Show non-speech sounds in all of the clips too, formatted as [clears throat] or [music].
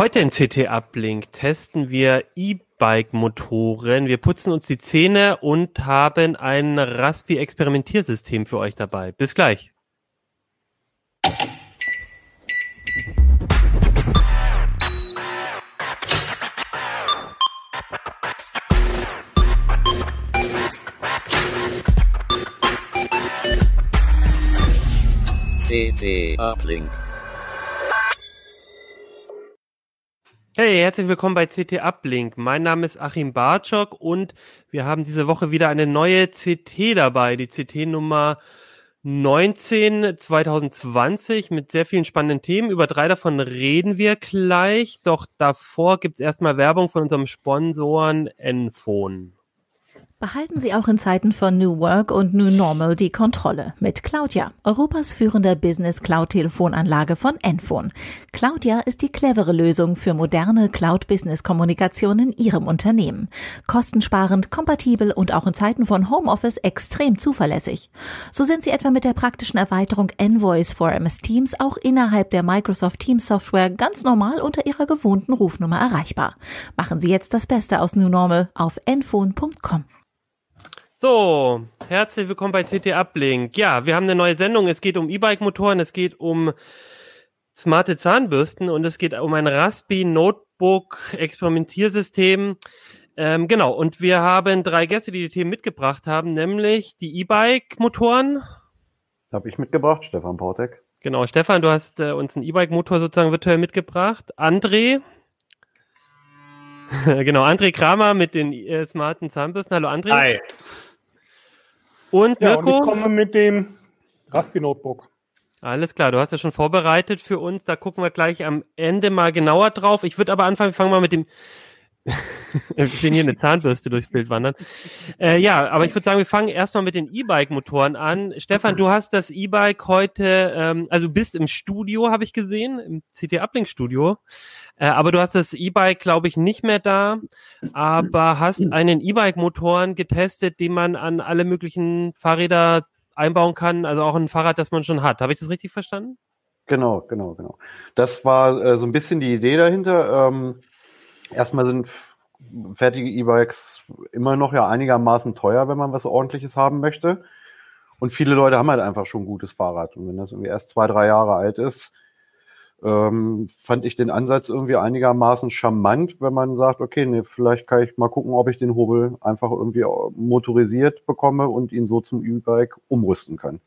Heute in CT Uplink testen wir E-Bike-Motoren. Wir putzen uns die Zähne und haben ein Raspi-Experimentiersystem für euch dabei. Bis gleich. CT Uplink. Hey, herzlich willkommen bei CT Uplink. Mein Name ist Achim Bartschok und wir haben diese Woche wieder eine neue CT dabei, die CT Nummer 19 2020 mit sehr vielen spannenden Themen. Über drei davon reden wir gleich, doch davor gibt's erstmal Werbung von unserem Sponsoren Enphone. Behalten Sie auch in Zeiten von New Work und New Normal die Kontrolle mit Claudia, Europas führender Business Cloud Telefonanlage von Enphone. Claudia ist die clevere Lösung für moderne Cloud Business Kommunikation in Ihrem Unternehmen. Kostensparend, kompatibel und auch in Zeiten von Homeoffice extrem zuverlässig. So sind Sie etwa mit der praktischen Erweiterung Envoice for MS Teams auch innerhalb der Microsoft Teams Software ganz normal unter Ihrer gewohnten Rufnummer erreichbar. Machen Sie jetzt das Beste aus New Normal auf enphone.com. So, herzlich willkommen bei CT Uplink. Ja, wir haben eine neue Sendung. Es geht um E-Bike-Motoren, es geht um smarte Zahnbürsten und es geht um ein Raspi Notebook Experimentiersystem. Ähm, genau, und wir haben drei Gäste, die die Themen mitgebracht haben, nämlich die E-Bike-Motoren. Habe ich mitgebracht, Stefan Portek. Genau, Stefan, du hast äh, uns einen E-Bike-Motor sozusagen virtuell mitgebracht. André. [laughs] genau, André Kramer mit den äh, smarten Zahnbürsten. Hallo André. Hi. Und Ja, Mirko? und ich komme mit dem Raspi Notebook. Alles klar, du hast ja schon vorbereitet für uns. Da gucken wir gleich am Ende mal genauer drauf. Ich würde aber anfangen, wir fangen mal mit dem. Wir sehen hier eine Zahnbürste durchs Bild wandern. Äh, ja, aber ich würde sagen, wir fangen erstmal mit den E-Bike-Motoren an. Stefan, du hast das E-Bike heute, ähm, also du bist im Studio, habe ich gesehen, im CT Uplink Studio. Äh, aber du hast das E-Bike, glaube ich, nicht mehr da, aber hast einen E-Bike-Motoren getestet, den man an alle möglichen Fahrräder einbauen kann, also auch ein Fahrrad, das man schon hat. Habe ich das richtig verstanden? Genau, genau, genau. Das war äh, so ein bisschen die Idee dahinter. Ähm, erstmal sind fertige E-Bikes immer noch ja einigermaßen teuer, wenn man was ordentliches haben möchte. Und viele Leute haben halt einfach schon ein gutes Fahrrad. Und wenn das irgendwie erst zwei, drei Jahre alt ist, ähm, fand ich den Ansatz irgendwie einigermaßen charmant, wenn man sagt, okay, nee, vielleicht kann ich mal gucken, ob ich den Hobel einfach irgendwie motorisiert bekomme und ihn so zum E-Bike umrüsten kann.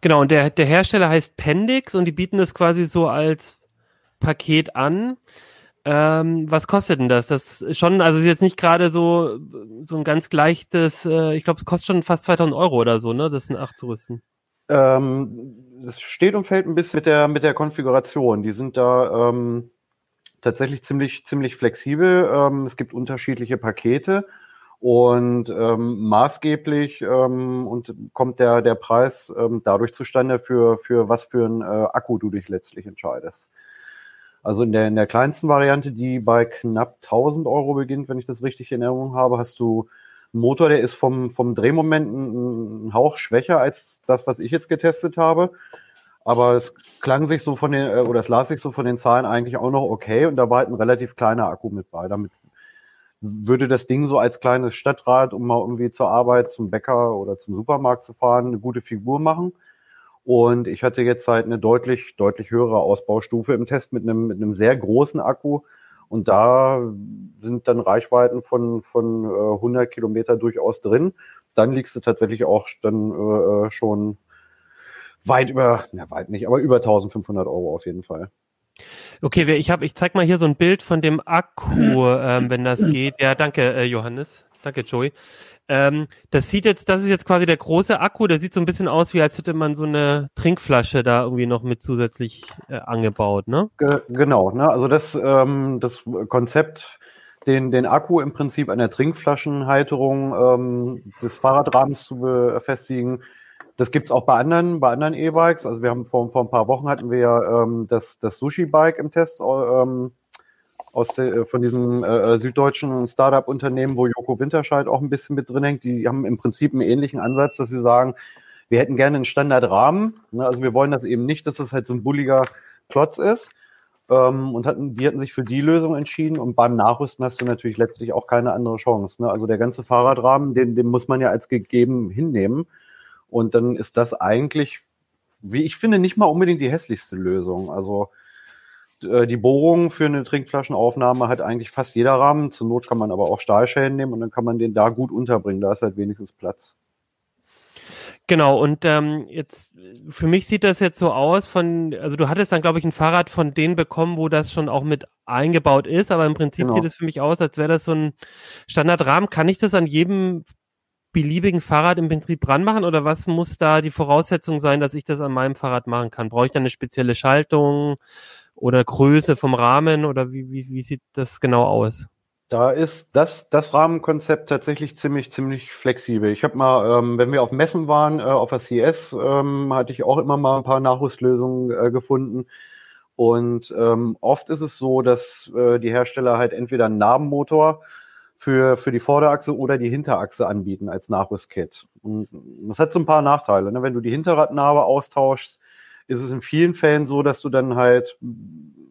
Genau, und der, der Hersteller heißt Pendix und die bieten es quasi so als Paket an. Ähm, was kostet denn das? Das ist schon, also ist jetzt nicht gerade so, so ein ganz leichtes, äh, ich glaube, es kostet schon fast 2000 Euro oder so, ne, das in acht zu rüsten. Ähm, es steht und fällt ein bisschen mit der, mit der Konfiguration. Die sind da ähm, tatsächlich ziemlich, ziemlich flexibel. Ähm, es gibt unterschiedliche Pakete und ähm, maßgeblich ähm, und kommt der, der Preis ähm, dadurch zustande, für, für was für ein äh, Akku du dich letztlich entscheidest. Also in der, in der kleinsten Variante, die bei knapp 1000 Euro beginnt, wenn ich das richtig in Erinnerung habe, hast du einen Motor, der ist vom, vom Drehmoment ein, ein Hauch schwächer als das, was ich jetzt getestet habe. Aber es klang sich so von den, äh, oder es las sich so von den Zahlen eigentlich auch noch okay und da war halt ein relativ kleiner Akku mit bei. Damit würde das Ding so als kleines Stadtrad, um mal irgendwie zur Arbeit, zum Bäcker oder zum Supermarkt zu fahren, eine gute Figur machen. Und ich hatte jetzt halt eine deutlich, deutlich höhere Ausbaustufe im Test mit einem, mit einem sehr großen Akku. Und da sind dann Reichweiten von, von äh, 100 Kilometer durchaus drin. Dann liegst du tatsächlich auch dann äh, schon weit über, na weit nicht, aber über 1500 Euro auf jeden Fall. Okay, ich habe, ich zeig mal hier so ein Bild von dem Akku, ähm, wenn das geht. Ja, danke, äh, Johannes. Danke, Joey. Ähm, das sieht jetzt, das ist jetzt quasi der große Akku, der sieht so ein bisschen aus, wie als hätte man so eine Trinkflasche da irgendwie noch mit zusätzlich äh, angebaut, ne? Ge genau, ne? also das, ähm, das Konzept, den, den Akku im Prinzip an der Trinkflaschenhalterung ähm, des Fahrradrahmens zu befestigen, das gibt's auch bei anderen, bei anderen E-Bikes. Also wir haben vor, vor ein paar Wochen hatten wir ja ähm, das, das Sushi-Bike im Test ähm, aus der, von diesem äh, süddeutschen Startup-Unternehmen, wo Joko Winterscheid auch ein bisschen mit drin hängt. Die haben im Prinzip einen ähnlichen Ansatz, dass sie sagen, wir hätten gerne einen Standardrahmen. Ne? Also wir wollen das eben nicht, dass das halt so ein bulliger Klotz ist. ähm, und hatten, die hatten sich für die Lösung entschieden und beim Nachrüsten hast du natürlich letztlich auch keine andere Chance. Ne? Also der ganze Fahrradrahmen, den, den muss man ja als gegeben hinnehmen und dann ist das eigentlich, wie ich finde, nicht mal unbedingt die hässlichste Lösung. Also äh, die Bohrung für eine Trinkflaschenaufnahme hat eigentlich fast jeder Rahmen. Zur Not kann man aber auch Stahlschäden nehmen und dann kann man den da gut unterbringen. Da ist halt wenigstens Platz. Genau, und ähm, jetzt für mich sieht das jetzt so aus von, also du hattest dann, glaube ich, ein Fahrrad von denen bekommen, wo das schon auch mit eingebaut ist, aber im Prinzip genau. sieht es für mich aus, als wäre das so ein Standardrahmen. Kann ich das an jedem beliebigen Fahrrad im Prinzip ranmachen oder was muss da die Voraussetzung sein, dass ich das an meinem Fahrrad machen kann? Brauche ich da eine spezielle Schaltung oder Größe vom Rahmen oder wie, wie, wie sieht das genau aus? Da ist das, das Rahmenkonzept tatsächlich ziemlich, ziemlich flexibel. Ich habe mal, ähm, wenn wir auf Messen waren, äh, auf der CS, ähm, hatte ich auch immer mal ein paar Nachrüstlösungen äh, gefunden. Und ähm, oft ist es so, dass äh, die Hersteller halt entweder einen Narbenmotor für, für die Vorderachse oder die Hinterachse anbieten als Nachrüstkit. Und das hat so ein paar Nachteile. Ne? Wenn du die Hinterradnarbe austauschst, ist es in vielen Fällen so, dass du dann halt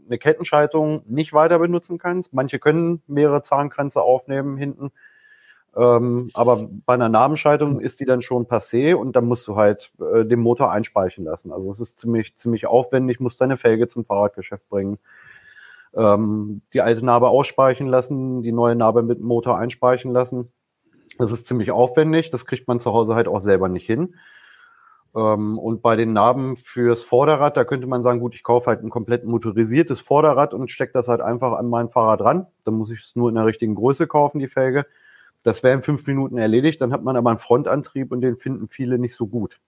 eine Kettenschaltung nicht weiter benutzen kannst. Manche können mehrere Zahnkränze aufnehmen hinten. Ähm, aber bei einer Nabenschaltung ist die dann schon passé und dann musst du halt äh, den Motor einspeichen lassen. Also es ist ziemlich, ziemlich aufwendig, musst deine Felge zum Fahrradgeschäft bringen, ähm, die alte Narbe ausspeichen lassen, die neue Narbe mit Motor einspeichen lassen. Das ist ziemlich aufwendig, das kriegt man zu Hause halt auch selber nicht hin. Ähm, und bei den Narben fürs Vorderrad, da könnte man sagen, gut, ich kaufe halt ein komplett motorisiertes Vorderrad und stecke das halt einfach an mein Fahrrad ran. Dann muss ich es nur in der richtigen Größe kaufen, die Felge. Das wäre in fünf Minuten erledigt. Dann hat man aber einen Frontantrieb und den finden viele nicht so gut.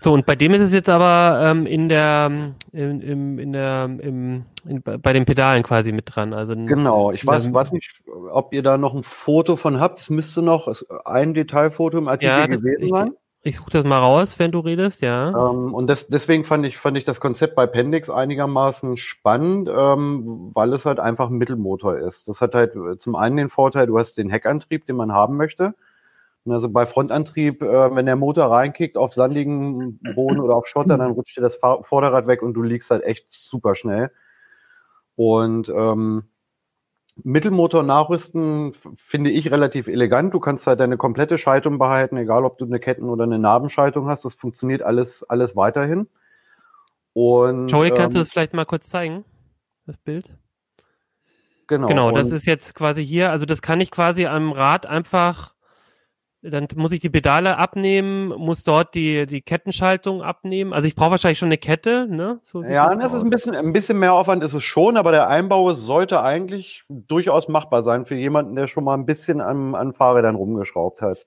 So, und bei dem ist es jetzt aber ähm, in der, in, in, in der, im, in, bei den Pedalen quasi mit dran. Also genau, ich weiß, weiß nicht, ob ihr da noch ein Foto von habt. Es müsste noch ein Detailfoto im Artikel ja, gewesen sein. Ich suche das mal raus, wenn du redest, ja. Ähm, und das, deswegen fand ich, fand ich das Konzept bei Pendix einigermaßen spannend, ähm, weil es halt einfach ein Mittelmotor ist. Das hat halt zum einen den Vorteil, du hast den Heckantrieb, den man haben möchte. Also bei Frontantrieb, äh, wenn der Motor reinkickt auf sandigen Boden oder auf Schotter, dann rutscht dir das Vorderrad weg und du liegst halt echt super schnell. Und ähm, Mittelmotor nachrüsten finde ich relativ elegant. Du kannst halt deine komplette Schaltung behalten, egal ob du eine Ketten- oder eine Nabenschaltung hast. Das funktioniert alles, alles weiterhin. Und, Joey, kannst ähm, du das vielleicht mal kurz zeigen? Das Bild? Genau. Genau, das ist jetzt quasi hier. Also das kann ich quasi am Rad einfach dann muss ich die Pedale abnehmen, muss dort die, die Kettenschaltung abnehmen. Also ich brauche wahrscheinlich schon eine Kette, ne? So ja, das, das ist ein bisschen, ein bisschen mehr Aufwand ist es schon, aber der Einbau sollte eigentlich durchaus machbar sein für jemanden, der schon mal ein bisschen an, an Fahrrädern rumgeschraubt hat.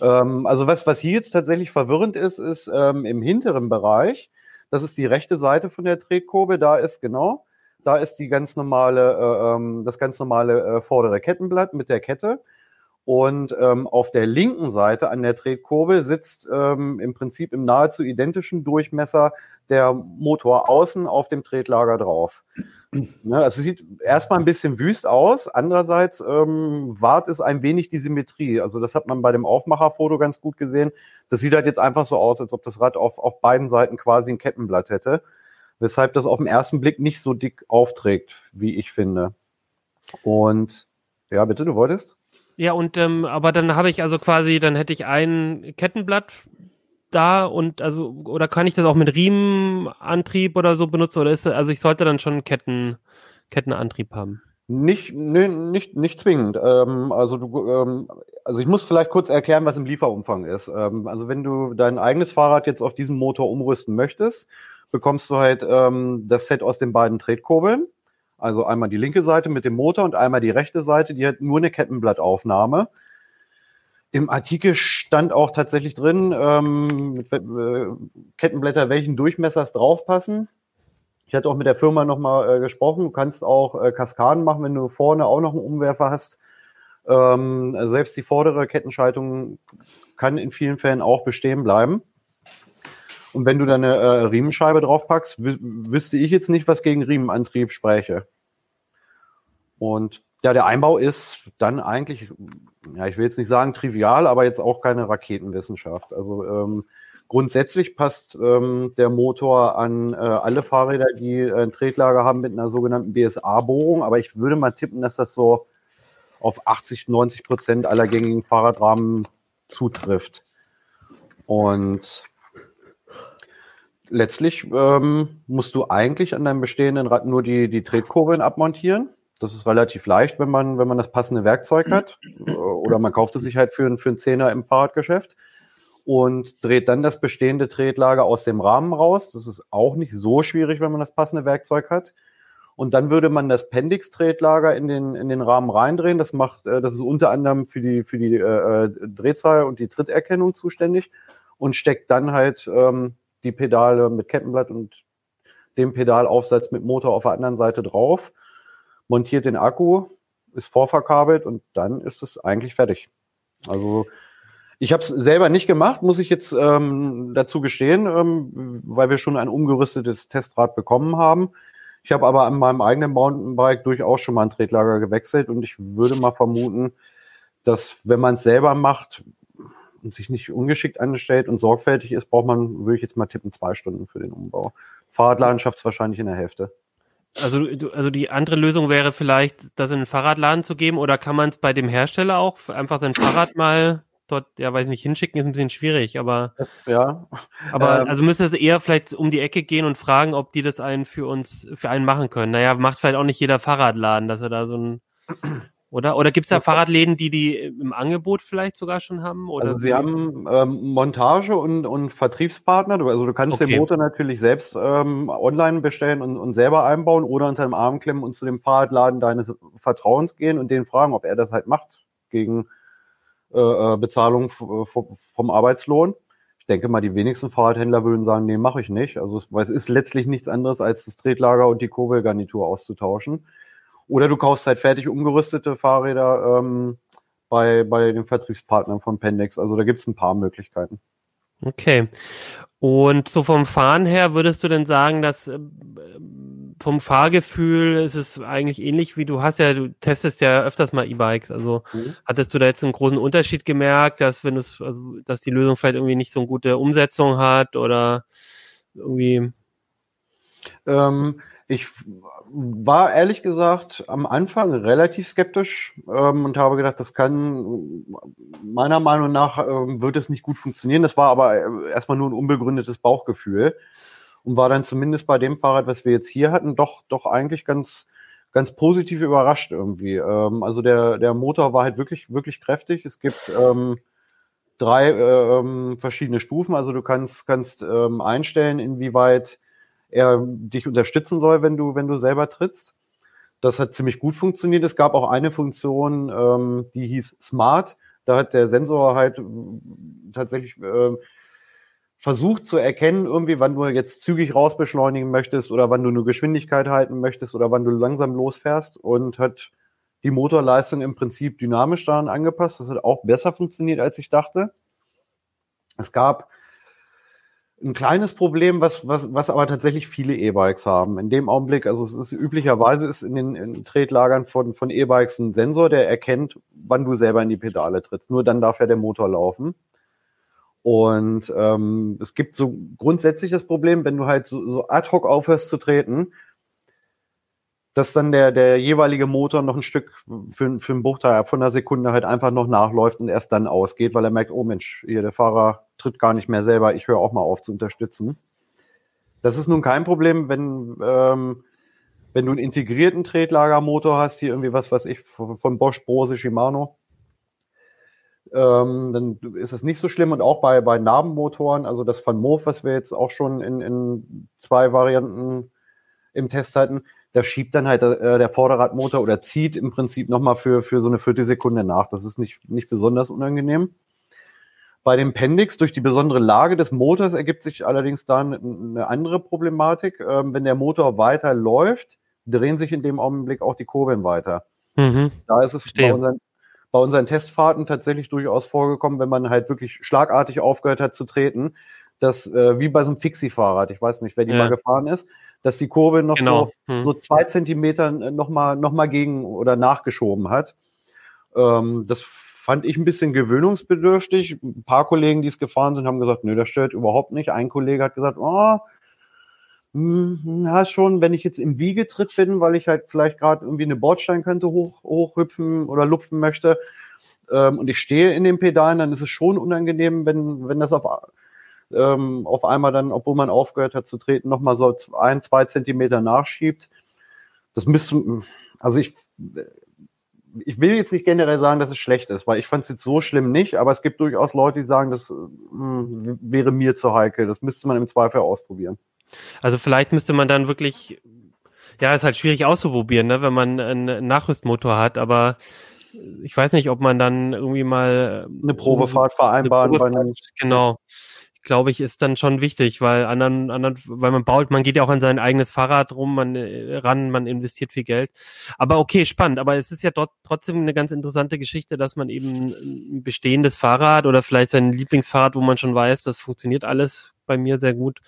Ähm, also was, was hier jetzt tatsächlich verwirrend ist, ist ähm, im hinteren Bereich, das ist die rechte Seite von der Tretkurbel, da ist genau, da ist die ganz normale, äh, ähm, das ganz normale äh, vordere Kettenblatt mit der Kette. Und ähm, auf der linken Seite an der Tretkurbel sitzt ähm, im Prinzip im nahezu identischen Durchmesser der Motor außen auf dem Tretlager drauf. Ne, also sieht erstmal ein bisschen wüst aus. Andererseits ähm, wahrt es ein wenig die Symmetrie. Also das hat man bei dem Aufmacherfoto ganz gut gesehen. Das sieht halt jetzt einfach so aus, als ob das Rad auf, auf beiden Seiten quasi ein Kettenblatt hätte. Weshalb das auf den ersten Blick nicht so dick aufträgt, wie ich finde. Und ja, bitte, du wolltest? Ja, und ähm, aber dann habe ich also quasi, dann hätte ich ein Kettenblatt da und also oder kann ich das auch mit Riemenantrieb oder so benutzen oder ist also ich sollte dann schon Ketten Kettenantrieb haben. Nicht, nee, nicht, nicht zwingend. Ähm, also du, ähm, also ich muss vielleicht kurz erklären, was im Lieferumfang ist. Ähm, also wenn du dein eigenes Fahrrad jetzt auf diesen Motor umrüsten möchtest, bekommst du halt ähm, das Set aus den beiden Tretkurbeln. Also einmal die linke Seite mit dem Motor und einmal die rechte Seite, die hat nur eine Kettenblattaufnahme. Im Artikel stand auch tatsächlich drin, ähm, äh, Kettenblätter welchen Durchmessers draufpassen. Ich hatte auch mit der Firma nochmal äh, gesprochen. Du kannst auch äh, Kaskaden machen, wenn du vorne auch noch einen Umwerfer hast. Ähm, selbst die vordere Kettenschaltung kann in vielen Fällen auch bestehen bleiben. Und wenn du da eine äh, Riemenscheibe draufpackst, wü wüsste ich jetzt nicht, was gegen Riemenantrieb spräche. Und ja, der Einbau ist dann eigentlich, ja, ich will jetzt nicht sagen trivial, aber jetzt auch keine Raketenwissenschaft. Also ähm, grundsätzlich passt ähm, der Motor an äh, alle Fahrräder, die äh, ein Tretlager haben mit einer sogenannten BSA-Bohrung. Aber ich würde mal tippen, dass das so auf 80, 90 Prozent aller gängigen Fahrradrahmen zutrifft. Und letztlich ähm, musst du eigentlich an deinem bestehenden Rad nur die, die Tretkurbeln abmontieren. Das ist relativ leicht, wenn man, wenn man das passende Werkzeug hat. Oder man kauft es sich halt für, für einen Zehner im Fahrradgeschäft und dreht dann das bestehende Tretlager aus dem Rahmen raus. Das ist auch nicht so schwierig, wenn man das passende Werkzeug hat. Und dann würde man das Pendix-Tretlager in den, in den Rahmen reindrehen. Das macht, äh, das ist unter anderem für die, für die äh, äh, Drehzahl und die Tritterkennung zuständig und steckt dann halt ähm, die Pedale mit Kettenblatt und dem Pedalaufsatz mit Motor auf der anderen Seite drauf, montiert den Akku, ist vorverkabelt und dann ist es eigentlich fertig. Also ich habe es selber nicht gemacht, muss ich jetzt ähm, dazu gestehen, ähm, weil wir schon ein umgerüstetes Testrad bekommen haben. Ich habe aber an meinem eigenen Mountainbike durchaus schon mal ein Tretlager gewechselt und ich würde mal vermuten, dass wenn man es selber macht und sich nicht ungeschickt anstellt und sorgfältig ist, braucht man, würde ich jetzt mal tippen, zwei Stunden für den Umbau. Fahrradladen schafft es wahrscheinlich in der Hälfte. Also, also die andere Lösung wäre vielleicht, das in einen Fahrradladen zu geben oder kann man es bei dem Hersteller auch einfach sein Fahrrad mal dort, ja, weiß nicht, hinschicken ist ein bisschen schwierig, aber ja. Aber ähm, also müsste es eher vielleicht um die Ecke gehen und fragen, ob die das einen für uns, für einen machen können. Naja, macht vielleicht auch nicht jeder Fahrradladen, dass er da so ein oder? Oder gibt es da Fahrradläden, die die im Angebot vielleicht sogar schon haben? Oder also sie haben ähm, Montage und, und Vertriebspartner. Also du kannst okay. den Motor natürlich selbst ähm, online bestellen und, und selber einbauen oder unter dem Arm klemmen und zu dem Fahrradladen deines Vertrauens gehen und den fragen, ob er das halt macht gegen äh, äh, Bezahlung vom Arbeitslohn. Ich denke mal, die wenigsten Fahrradhändler würden sagen, nee, mache ich nicht. Also weil es ist letztlich nichts anderes, als das Tretlager und die Kurbelgarnitur auszutauschen. Oder du kaufst halt fertig umgerüstete Fahrräder ähm, bei, bei den Vertriebspartnern von Pendex. Also da gibt es ein paar Möglichkeiten. Okay. Und so vom Fahren her würdest du denn sagen, dass äh, vom Fahrgefühl ist es eigentlich ähnlich wie du hast ja, du testest ja öfters mal E-Bikes. Also mhm. hattest du da jetzt einen großen Unterschied gemerkt, dass wenn es, also dass die Lösung vielleicht irgendwie nicht so eine gute Umsetzung hat oder irgendwie? Ähm, ich war ehrlich gesagt am Anfang relativ skeptisch ähm, und habe gedacht, das kann meiner Meinung nach ähm, wird es nicht gut funktionieren. Das war aber äh, erstmal nur ein unbegründetes Bauchgefühl und war dann zumindest bei dem Fahrrad, was wir jetzt hier hatten, doch, doch eigentlich ganz, ganz positiv überrascht irgendwie. Ähm, also der, der Motor war halt wirklich, wirklich kräftig. Es gibt ähm, drei ähm, verschiedene Stufen. Also du kannst, kannst ähm, einstellen, inwieweit er dich unterstützen soll, wenn du, wenn du selber trittst. Das hat ziemlich gut funktioniert. Es gab auch eine Funktion, ähm, die hieß Smart. Da hat der Sensor halt tatsächlich äh, versucht zu erkennen, irgendwie, wann du jetzt zügig rausbeschleunigen möchtest oder wann du eine Geschwindigkeit halten möchtest oder wann du langsam losfährst und hat die Motorleistung im Prinzip dynamisch daran angepasst. Das hat auch besser funktioniert, als ich dachte. Es gab ein kleines Problem, was, was, was aber tatsächlich viele E-Bikes haben. In dem Augenblick, also es ist üblicherweise ist in den in Tretlagern von, von E-Bikes ein Sensor, der erkennt, wann du selber in die Pedale trittst. Nur dann darf ja der Motor laufen. Und ähm, es gibt so grundsätzlich das Problem, wenn du halt so, so ad hoc aufhörst zu treten, dass dann der, der jeweilige Motor noch ein Stück für, für einen Bruchteil von einer Sekunde halt einfach noch nachläuft und erst dann ausgeht, weil er merkt, oh Mensch, hier der Fahrer tritt gar nicht mehr selber, ich höre auch mal auf zu unterstützen. Das ist nun kein Problem, wenn, ähm, wenn du einen integrierten Tretlagermotor hast, hier irgendwie was, was ich von Bosch, Brose, Shimano, ähm, dann ist es nicht so schlimm. Und auch bei, bei Narbenmotoren, also das Van Moof, was wir jetzt auch schon in, in zwei Varianten im Test hatten, da schiebt dann halt äh, der Vorderradmotor oder zieht im Prinzip nochmal für, für so eine Viertelsekunde nach. Das ist nicht, nicht besonders unangenehm. Bei dem Pendix durch die besondere Lage des Motors ergibt sich allerdings dann eine andere Problematik. Ähm, wenn der Motor weiter läuft, drehen sich in dem Augenblick auch die Kurbeln weiter. Mhm. Da ist es bei unseren, bei unseren Testfahrten tatsächlich durchaus vorgekommen, wenn man halt wirklich schlagartig aufgehört hat zu treten, dass äh, wie bei so einem Fixie-Fahrrad, ich weiß nicht, wer die ja. mal gefahren ist, dass die Kurbel noch genau. so, hm. so zwei Zentimeter nochmal noch mal gegen oder nachgeschoben hat. Ähm, das fand ich ein bisschen gewöhnungsbedürftig. Ein paar Kollegen, die es gefahren sind, haben gesagt, nö, das stört überhaupt nicht. Ein Kollege hat gesagt, oh, ja, schon, wenn ich jetzt im Wiegetritt bin, weil ich halt vielleicht gerade irgendwie eine Bordsteinkante hoch, hochhüpfen oder lupfen möchte ähm, und ich stehe in den Pedalen, dann ist es schon unangenehm, wenn, wenn das auf, ähm, auf einmal dann, obwohl man aufgehört hat zu treten, nochmal so ein, zwei Zentimeter nachschiebt. Das müsste, also ich, ich will jetzt nicht generell sagen, dass es schlecht ist, weil ich fand es jetzt so schlimm nicht, aber es gibt durchaus Leute, die sagen, das mh, hm, wäre mir zu heikel. Das müsste man im Zweifel ausprobieren. Also vielleicht müsste man dann wirklich, ja, ist halt schwierig auszuprobieren, ne, wenn man einen Nachrüstmotor hat, aber ich weiß nicht, ob man dann irgendwie mal eine Probefahrt vereinbaren. Eine Probefahrt, genau. Glaube ich, ist dann schon wichtig, weil anderen, anderen, weil man baut, man geht ja auch an sein eigenes Fahrrad rum, man äh, ran, man investiert viel Geld. Aber okay, spannend. Aber es ist ja dort trotzdem eine ganz interessante Geschichte, dass man eben ein bestehendes Fahrrad oder vielleicht sein Lieblingsfahrrad, wo man schon weiß, das funktioniert alles bei mir sehr gut,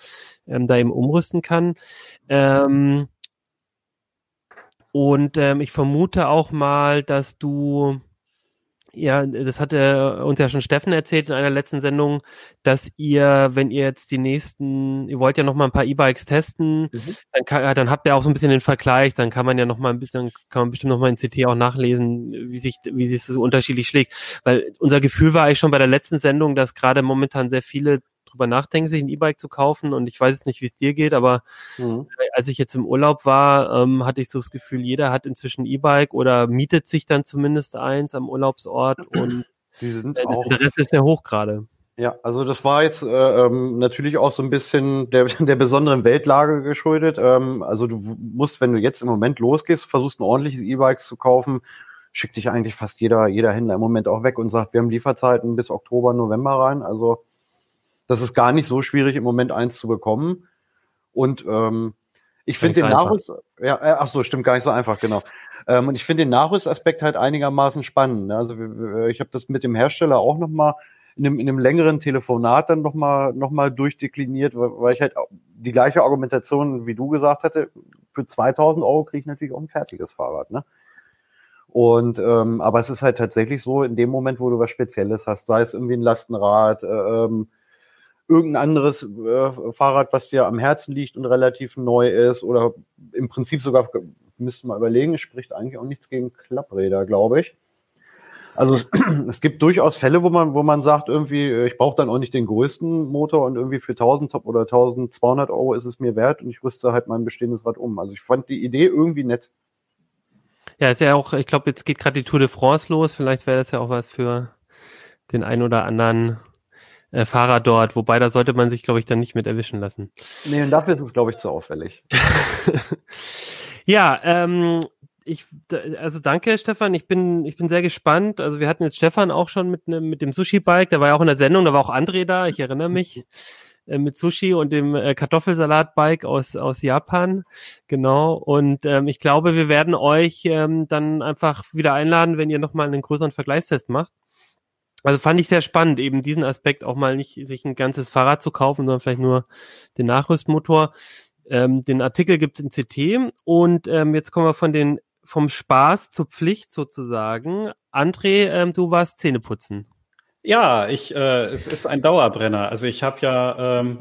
ähm, da eben umrüsten kann. Ähm, und ähm, ich vermute auch mal, dass du, ja, das hatte uns ja schon Steffen erzählt in einer letzten Sendung, dass ihr, wenn ihr jetzt die nächsten, ihr wollt ja noch mal ein paar E-Bikes testen, mhm. dann, kann, dann habt ihr auch so ein bisschen den Vergleich, dann kann man ja noch mal ein bisschen, kann man bestimmt noch mal in CT auch nachlesen, wie sich, wie sich das so unterschiedlich schlägt. Weil unser Gefühl war eigentlich schon bei der letzten Sendung, dass gerade momentan sehr viele drüber nachdenken, sich ein E-Bike zu kaufen. Und ich weiß jetzt nicht, wie es dir geht, aber mhm. als ich jetzt im Urlaub war, ähm, hatte ich so das Gefühl, jeder hat inzwischen E-Bike oder mietet sich dann zumindest eins am Urlaubsort [clears throat] und äh, das Interesse ist sehr hoch gerade. Ja, also das war jetzt äh, ähm, natürlich auch so ein bisschen der, [laughs] der besonderen Weltlage geschuldet. Ähm, also du musst, wenn du jetzt im Moment losgehst, versuchst ein ordentliches E-Bike zu kaufen, schickt dich eigentlich fast jeder, jeder Händler im Moment auch weg und sagt, wir haben Lieferzeiten bis Oktober, November rein. Also das ist gar nicht so schwierig, im Moment eins zu bekommen. Und ähm, ich finde den Nachrüst, ja, äh, ach so, stimmt gar nicht so einfach, genau. Ähm, und ich finde den Nachrüstaspekt halt einigermaßen spannend. Ne? Also ich habe das mit dem Hersteller auch noch mal in einem, in einem längeren Telefonat dann noch mal, noch mal durchdekliniert, weil, weil ich halt die gleiche Argumentation, wie du gesagt hatte, für 2000 Euro kriege ich natürlich auch ein fertiges Fahrrad. Ne? Und ähm, aber es ist halt tatsächlich so, in dem Moment, wo du was Spezielles hast, sei es irgendwie ein Lastenrad, äh, ähm, irgendein anderes äh, Fahrrad, was dir am Herzen liegt und relativ neu ist oder im Prinzip sogar, müsste man überlegen, es spricht eigentlich auch nichts gegen Klappräder, glaube ich. Also es [clears throat] gibt durchaus Fälle, wo man, wo man sagt, irgendwie, äh, ich brauche dann auch nicht den größten Motor und irgendwie für 1000 oder 1200 Euro ist es mir wert und ich rüste halt mein bestehendes Rad um. Also ich fand die Idee irgendwie nett. Ja, ist ja auch, ich glaube, jetzt geht gerade die Tour de France los. Vielleicht wäre das ja auch was für den einen oder anderen äh, Fahrer dort, wobei da sollte man sich, glaube ich, dann nicht mit erwischen lassen. Nee, und dafür ist es, glaube ich, zu auffällig. [laughs] ja, ähm, ich, also danke, Stefan. Ich bin, ich bin sehr gespannt. Also wir hatten jetzt Stefan auch schon mit, ne, mit dem Sushi-Bike. Der war ja auch in der Sendung. Da war auch André da. Ich erinnere mich äh, mit Sushi und dem äh, Kartoffelsalat-Bike aus, aus Japan. Genau. Und ähm, ich glaube, wir werden euch ähm, dann einfach wieder einladen, wenn ihr nochmal einen größeren Vergleichstest macht. Also fand ich sehr spannend, eben diesen Aspekt auch mal nicht sich ein ganzes Fahrrad zu kaufen, sondern vielleicht nur den Nachrüstmotor. Ähm, den Artikel gibt's in CT und ähm, jetzt kommen wir von den vom Spaß zur Pflicht sozusagen. André, ähm, du warst Zähneputzen. Ja, ich, äh, es ist ein Dauerbrenner. Also ich habe ja ähm,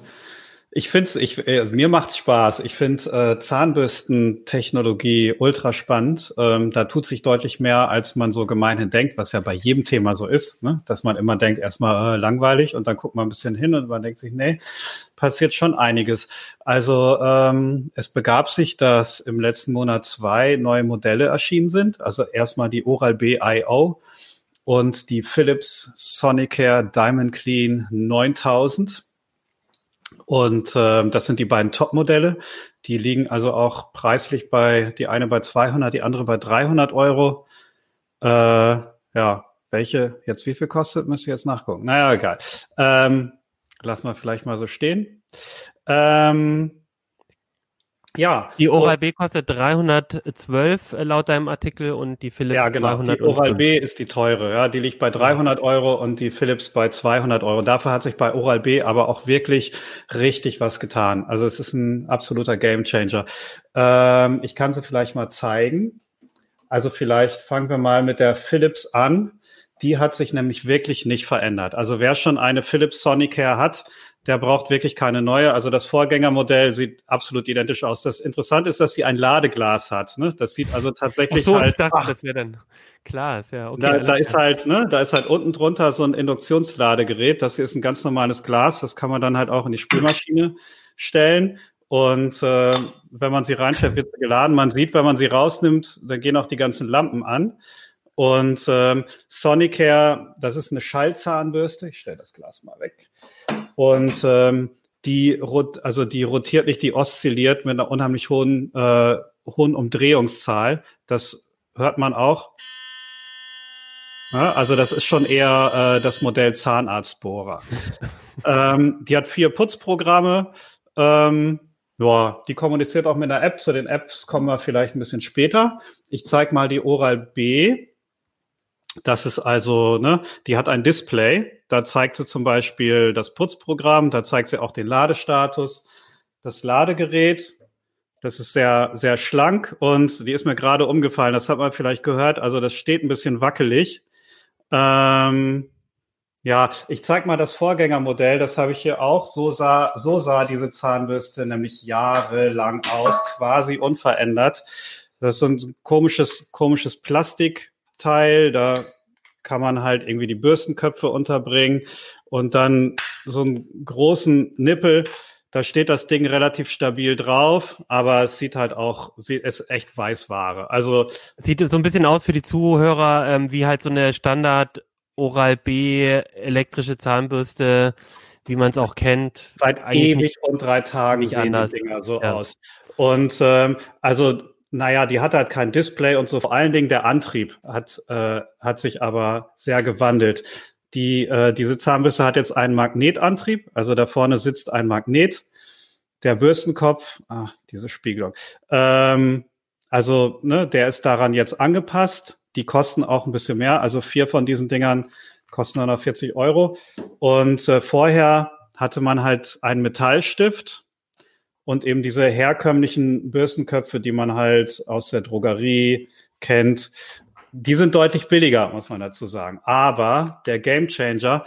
ich finde es, ich, also mir macht's Spaß. Ich finde äh, Zahnbürstentechnologie ultra spannend. Ähm, da tut sich deutlich mehr, als man so gemeinhin denkt, was ja bei jedem Thema so ist, ne? dass man immer denkt, erstmal äh, langweilig und dann guckt man ein bisschen hin und man denkt sich, nee, passiert schon einiges. Also ähm, es begab sich, dass im letzten Monat zwei neue Modelle erschienen sind. Also erstmal die Oral-B IO und die Philips Sonicare Diamond Clean 9000 und äh, das sind die beiden Top-Modelle. Die liegen also auch preislich bei, die eine bei 200, die andere bei 300 Euro. Äh, ja, welche jetzt wie viel kostet, müsst ihr jetzt nachgucken. Naja, egal. Ähm, lassen wir vielleicht mal so stehen. Ähm, ja. Die Oral-B kostet 312 äh, laut deinem Artikel und die Philips ja, genau. 200 Die Oral-B ist die teure, ja. Die liegt bei 300 Euro und die Philips bei 200 Euro. Dafür hat sich bei Oral-B aber auch wirklich richtig was getan. Also es ist ein absoluter Gamechanger. Ähm, ich kann sie vielleicht mal zeigen. Also vielleicht fangen wir mal mit der Philips an. die hat sich nämlich wirklich nicht verändert. Also wer schon eine Philips Sonicare hat, der braucht wirklich keine neue. Also das Vorgängermodell sieht absolut identisch aus. Das Interessante ist, dass sie ein Ladeglas hat. Ne? Das sieht also tatsächlich Ach so, halt. ich dachte, das wäre dann klar. Ist ja okay. Da, da ist halt, ne, da ist halt unten drunter so ein Induktionsladegerät. Das hier ist ein ganz normales Glas. Das kann man dann halt auch in die Spülmaschine stellen. Und äh, wenn man sie reinstellt, wird sie geladen. Man sieht, wenn man sie rausnimmt, dann gehen auch die ganzen Lampen an. Und ähm, Sonicare, das ist eine Schallzahnbürste. Ich stelle das Glas mal weg. Und ähm, die, also die rotiert nicht, die oszilliert mit einer unheimlich hohen, äh, hohen Umdrehungszahl. Das hört man auch. Ja, also das ist schon eher äh, das Modell Zahnarztbohrer. [laughs] ähm, die hat vier Putzprogramme. Ähm, ja, die kommuniziert auch mit einer App. Zu den Apps kommen wir vielleicht ein bisschen später. Ich zeige mal die Oral B. Das ist also, ne, die hat ein Display. Da zeigt sie zum Beispiel das Putzprogramm, da zeigt sie auch den Ladestatus, das Ladegerät. Das ist sehr, sehr schlank und die ist mir gerade umgefallen. Das hat man vielleicht gehört. Also das steht ein bisschen wackelig. Ähm, ja, ich zeig mal das Vorgängermodell. Das habe ich hier auch. So sah, so sah diese Zahnbürste nämlich jahrelang aus, quasi unverändert. Das ist so ein komisches, komisches Plastikteil. Da kann man halt irgendwie die Bürstenköpfe unterbringen und dann so einen großen Nippel. Da steht das Ding relativ stabil drauf, aber es sieht halt auch, es ist echt Weißware. Also sieht so ein bisschen aus für die Zuhörer ähm, wie halt so eine Standard Oral B elektrische Zahnbürste, wie man es auch kennt. Seit ewig und drei Tagen sehen die Dinger so ja. aus. Und ähm, also naja, die hat halt kein Display und so. Vor allen Dingen der Antrieb hat, äh, hat sich aber sehr gewandelt. Die, äh, diese Zahnbürste hat jetzt einen Magnetantrieb, also da vorne sitzt ein Magnet. Der Bürstenkopf, ah, diese Spiegelung. Ähm, also, ne, der ist daran jetzt angepasst. Die kosten auch ein bisschen mehr. Also vier von diesen Dingern kosten dann noch 40 Euro. Und äh, vorher hatte man halt einen Metallstift, und eben diese herkömmlichen Bürstenköpfe, die man halt aus der Drogerie kennt, die sind deutlich billiger, muss man dazu sagen. Aber der Gamechanger,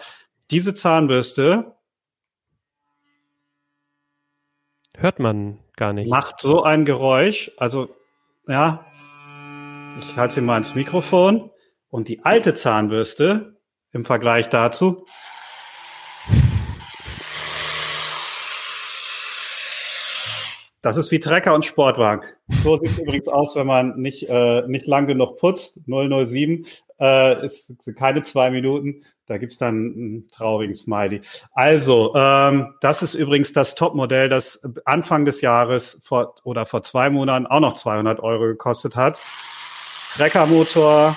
diese Zahnbürste hört man gar nicht. Macht so ein Geräusch, also ja, ich halte sie mal ins Mikrofon und die alte Zahnbürste im Vergleich dazu Das ist wie Trecker und Sportwagen. So sieht es [laughs] übrigens aus, wenn man nicht, äh, nicht lang genug putzt. 007 äh, ist keine zwei Minuten. Da gibt's dann einen traurigen Smiley. Also, ähm, das ist übrigens das Topmodell, das Anfang des Jahres vor, oder vor zwei Monaten auch noch 200 Euro gekostet hat. Treckermotor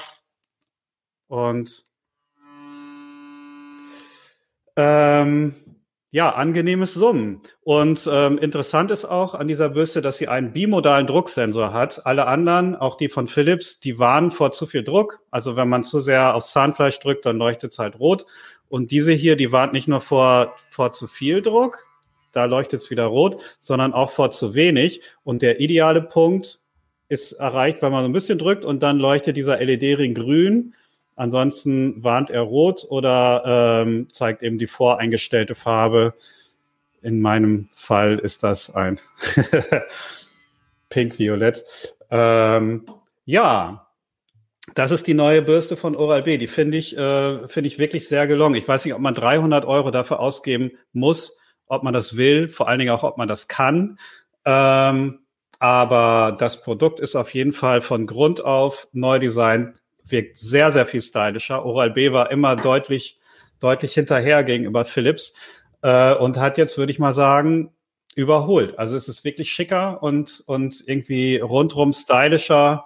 und ähm, ja, angenehmes Summen. Und ähm, interessant ist auch an dieser Bürste, dass sie einen bimodalen Drucksensor hat. Alle anderen, auch die von Philips, die warnen vor zu viel Druck. Also wenn man zu sehr aufs Zahnfleisch drückt, dann leuchtet es halt rot. Und diese hier, die warnt nicht nur vor, vor zu viel Druck, da leuchtet es wieder rot, sondern auch vor zu wenig. Und der ideale Punkt ist erreicht, wenn man so ein bisschen drückt und dann leuchtet dieser LED-Ring grün Ansonsten warnt er rot oder ähm, zeigt eben die voreingestellte Farbe. In meinem Fall ist das ein [laughs] Pink-Violett. Ähm, ja, das ist die neue Bürste von Oral-B. Die finde ich, äh, finde ich wirklich sehr gelungen. Ich weiß nicht, ob man 300 Euro dafür ausgeben muss, ob man das will, vor allen Dingen auch, ob man das kann. Ähm, aber das Produkt ist auf jeden Fall von Grund auf neu designt wirkt sehr, sehr viel stylischer. Oral B war immer deutlich, deutlich hinterher gegenüber Philips äh, und hat jetzt, würde ich mal sagen, überholt. Also es ist wirklich schicker und, und irgendwie rundrum stylischer.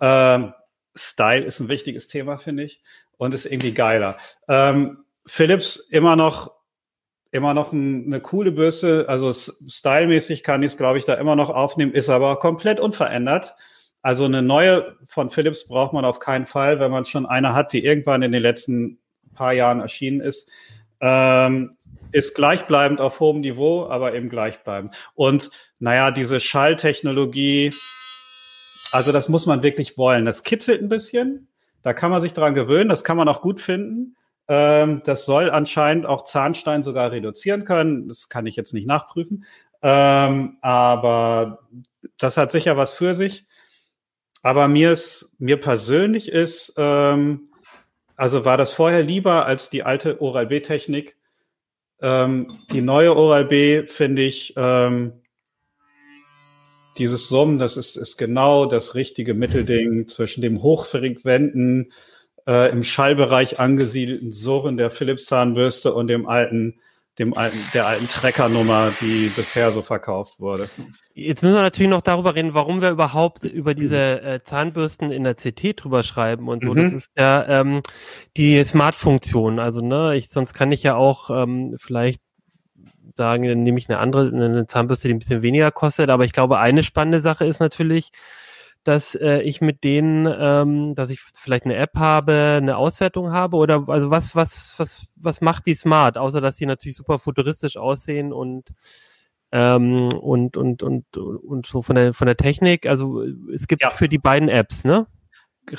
Äh, Style ist ein wichtiges Thema, finde ich, und ist irgendwie geiler. Ähm, Philips immer noch immer noch ein, eine coole Bürste, also stylmäßig kann ich es, glaube ich, da immer noch aufnehmen, ist aber komplett unverändert. Also eine neue von Philips braucht man auf keinen Fall, wenn man schon eine hat, die irgendwann in den letzten paar Jahren erschienen ist. Ähm, ist gleichbleibend auf hohem Niveau, aber eben gleichbleibend. Und naja, diese Schalltechnologie, also das muss man wirklich wollen. Das kitzelt ein bisschen. Da kann man sich dran gewöhnen, das kann man auch gut finden. Ähm, das soll anscheinend auch Zahnstein sogar reduzieren können. Das kann ich jetzt nicht nachprüfen. Ähm, aber das hat sicher was für sich. Aber mir ist, mir persönlich ist, ähm, also war das vorher lieber als die alte Oral-B-Technik. Ähm, die neue Oral-B finde ich, ähm, dieses Summen, das ist, ist genau das richtige Mittelding zwischen dem hochfrequenten, äh, im Schallbereich angesiedelten Surren der Philips-Zahnbürste und dem alten dem alten, der alten Trekkernummer, die bisher so verkauft wurde. Jetzt müssen wir natürlich noch darüber reden, warum wir überhaupt über diese äh, Zahnbürsten in der CT drüber schreiben und so. Mhm. Das ist ja ähm, die Smart-Funktion. Also, ne, ich, sonst kann ich ja auch ähm, vielleicht sagen, dann nehme ich eine andere, eine Zahnbürste, die ein bisschen weniger kostet. Aber ich glaube, eine spannende Sache ist natürlich, dass äh, ich mit denen, ähm, dass ich vielleicht eine App habe, eine Auswertung habe oder also was, was, was, was macht die smart, außer dass sie natürlich super futuristisch aussehen und ähm, und, und, und, und so von der von der Technik. Also es gibt ja. für die beiden Apps, ne?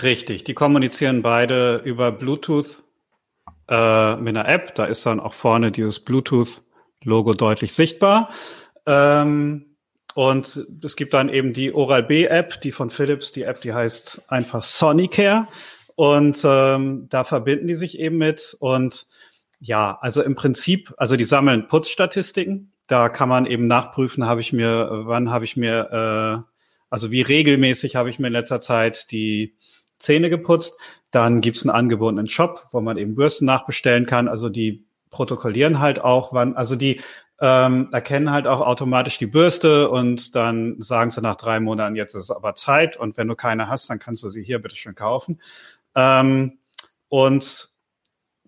Richtig, die kommunizieren beide über Bluetooth äh, mit einer App. Da ist dann auch vorne dieses Bluetooth-Logo deutlich sichtbar. Ähm, und es gibt dann eben die Oral-B-App, die von Philips, die App, die heißt einfach Sonicare. Und ähm, da verbinden die sich eben mit. Und ja, also im Prinzip, also die sammeln Putzstatistiken. Da kann man eben nachprüfen, habe ich mir, wann habe ich mir, äh, also wie regelmäßig habe ich mir in letzter Zeit die Zähne geputzt. Dann gibt's einen angebotenen Shop, wo man eben Bürsten nachbestellen kann. Also die protokollieren halt auch, wann, also die ähm, erkennen halt auch automatisch die Bürste und dann sagen sie nach drei Monaten, jetzt ist aber Zeit und wenn du keine hast, dann kannst du sie hier bitte schön kaufen. Ähm, und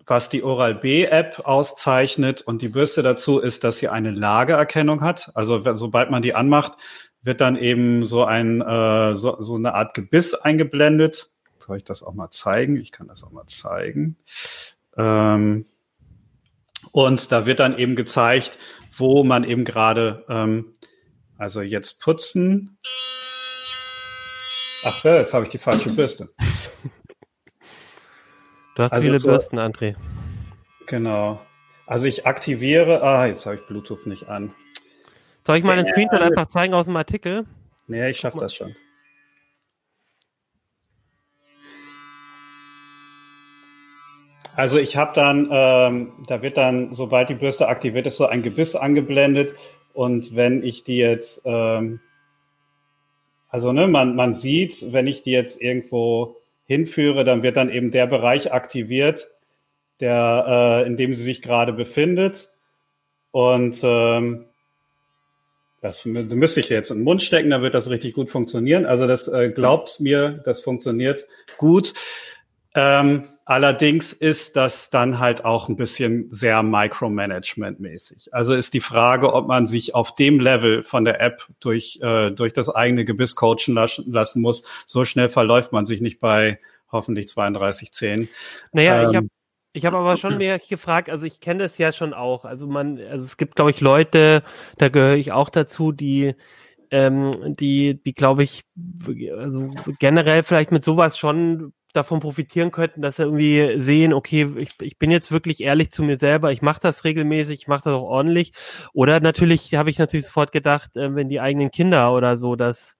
was die Oral-B-App auszeichnet und die Bürste dazu ist, dass sie eine Lageerkennung hat. Also sobald man die anmacht, wird dann eben so ein äh, so, so eine Art Gebiss eingeblendet. Soll ich das auch mal zeigen? Ich kann das auch mal zeigen. Ähm, und da wird dann eben gezeigt, wo man eben gerade, ähm, also jetzt putzen. Ach, jetzt habe ich die falsche Bürste. Du hast also viele so, Bürsten, André. Genau. Also ich aktiviere, ah, jetzt habe ich Bluetooth nicht an. Soll ich mal den Screenshot einfach zeigen aus dem Artikel? Nee, ich schaffe das schon. Also ich habe dann, ähm, da wird dann, sobald die Bürste aktiviert ist, so ein Gebiss angeblendet. Und wenn ich die jetzt, ähm, also ne, man, man sieht, wenn ich die jetzt irgendwo hinführe, dann wird dann eben der Bereich aktiviert, der, äh, in dem sie sich gerade befindet. Und ähm, das müsste ich jetzt in den Mund stecken, dann wird das richtig gut funktionieren. Also das äh, glaubt mir, das funktioniert gut. Ähm, Allerdings ist das dann halt auch ein bisschen sehr Micromanagement-mäßig. Also ist die Frage, ob man sich auf dem Level von der App durch, äh, durch das eigene Gebiss coachen lassen, lassen muss. So schnell verläuft man sich nicht bei hoffentlich 3210. Naja, ähm, ich habe ich habe aber schon mehr gefragt, also ich kenne das ja schon auch. Also man, also es gibt, glaube ich, Leute, da gehöre ich auch dazu, die ähm, die, die glaube ich, also generell vielleicht mit sowas schon davon profitieren könnten, dass sie irgendwie sehen, okay, ich, ich bin jetzt wirklich ehrlich zu mir selber, ich mache das regelmäßig, ich mache das auch ordentlich. Oder natürlich habe ich natürlich sofort gedacht, äh, wenn die eigenen Kinder oder so das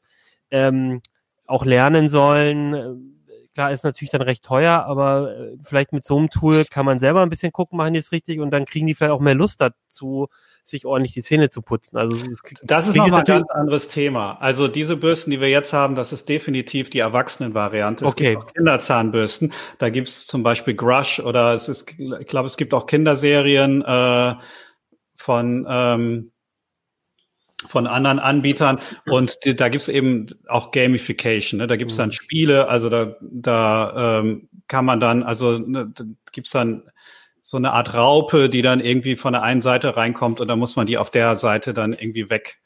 ähm, auch lernen sollen, äh, klar ist natürlich dann recht teuer, aber äh, vielleicht mit so einem Tool kann man selber ein bisschen gucken, machen die es richtig und dann kriegen die vielleicht auch mehr Lust dazu, sich ordentlich die Zähne zu putzen. Also es, das ist nochmal ein ganz anderes Thema. Also diese Bürsten, die wir jetzt haben, das ist definitiv die Erwachsenenvariante. Es okay. gibt auch Kinderzahnbürsten. Da gibt's zum Beispiel Grush oder es ist, ich glaube, es gibt auch Kinderserien äh, von ähm, von anderen Anbietern und da gibt's eben auch Gamification. Ne? Da gibt's dann mhm. Spiele, also da, da ähm, kann man dann, also ne, da gibt's dann so eine Art Raupe, die dann irgendwie von der einen Seite reinkommt und dann muss man die auf der Seite dann irgendwie weg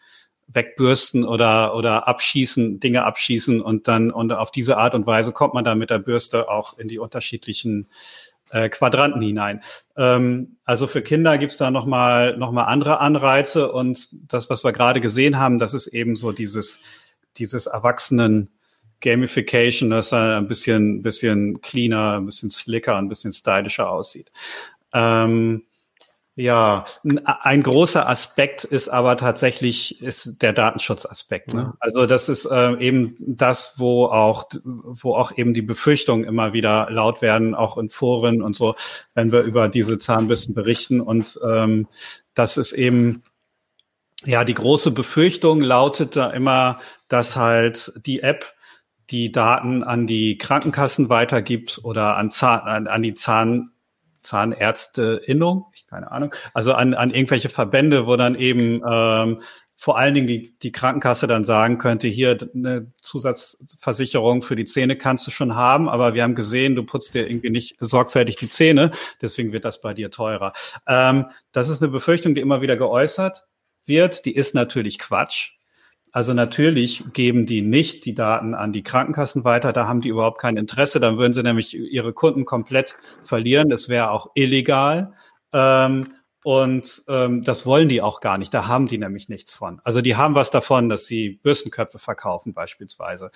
wegbürsten oder oder abschießen, Dinge abschießen und dann und auf diese Art und Weise kommt man dann mit der Bürste auch in die unterschiedlichen äh, Quadranten hinein. Ähm, also für Kinder gibt's da nochmal noch mal andere Anreize und das, was wir gerade gesehen haben, das ist eben so dieses dieses Erwachsenen Gamification, dass er ein bisschen, bisschen cleaner, ein bisschen slicker, ein bisschen stylischer aussieht. Ähm, ja, ein großer Aspekt ist aber tatsächlich ist der Datenschutzaspekt. Ne? Also das ist äh, eben das, wo auch wo auch eben die Befürchtungen immer wieder laut werden, auch in Foren und so, wenn wir über diese Zahnbürsten berichten. Und ähm, das ist eben ja die große Befürchtung lautet da immer, dass halt die App die Daten an die Krankenkassen weitergibt oder an, Zahn, an, an die Zahn Zahnärzteinnung, keine Ahnung, also an, an irgendwelche Verbände, wo dann eben ähm, vor allen Dingen die, die Krankenkasse dann sagen könnte, hier eine Zusatzversicherung für die Zähne kannst du schon haben, aber wir haben gesehen, du putzt dir irgendwie nicht sorgfältig die Zähne, deswegen wird das bei dir teurer. Ähm, das ist eine Befürchtung, die immer wieder geäußert wird. Die ist natürlich Quatsch. Also natürlich geben die nicht die Daten an die Krankenkassen weiter, da haben die überhaupt kein Interesse, dann würden sie nämlich ihre Kunden komplett verlieren, das wäre auch illegal. Ähm, und ähm, das wollen die auch gar nicht, da haben die nämlich nichts von. Also die haben was davon, dass sie Bürstenköpfe verkaufen beispielsweise.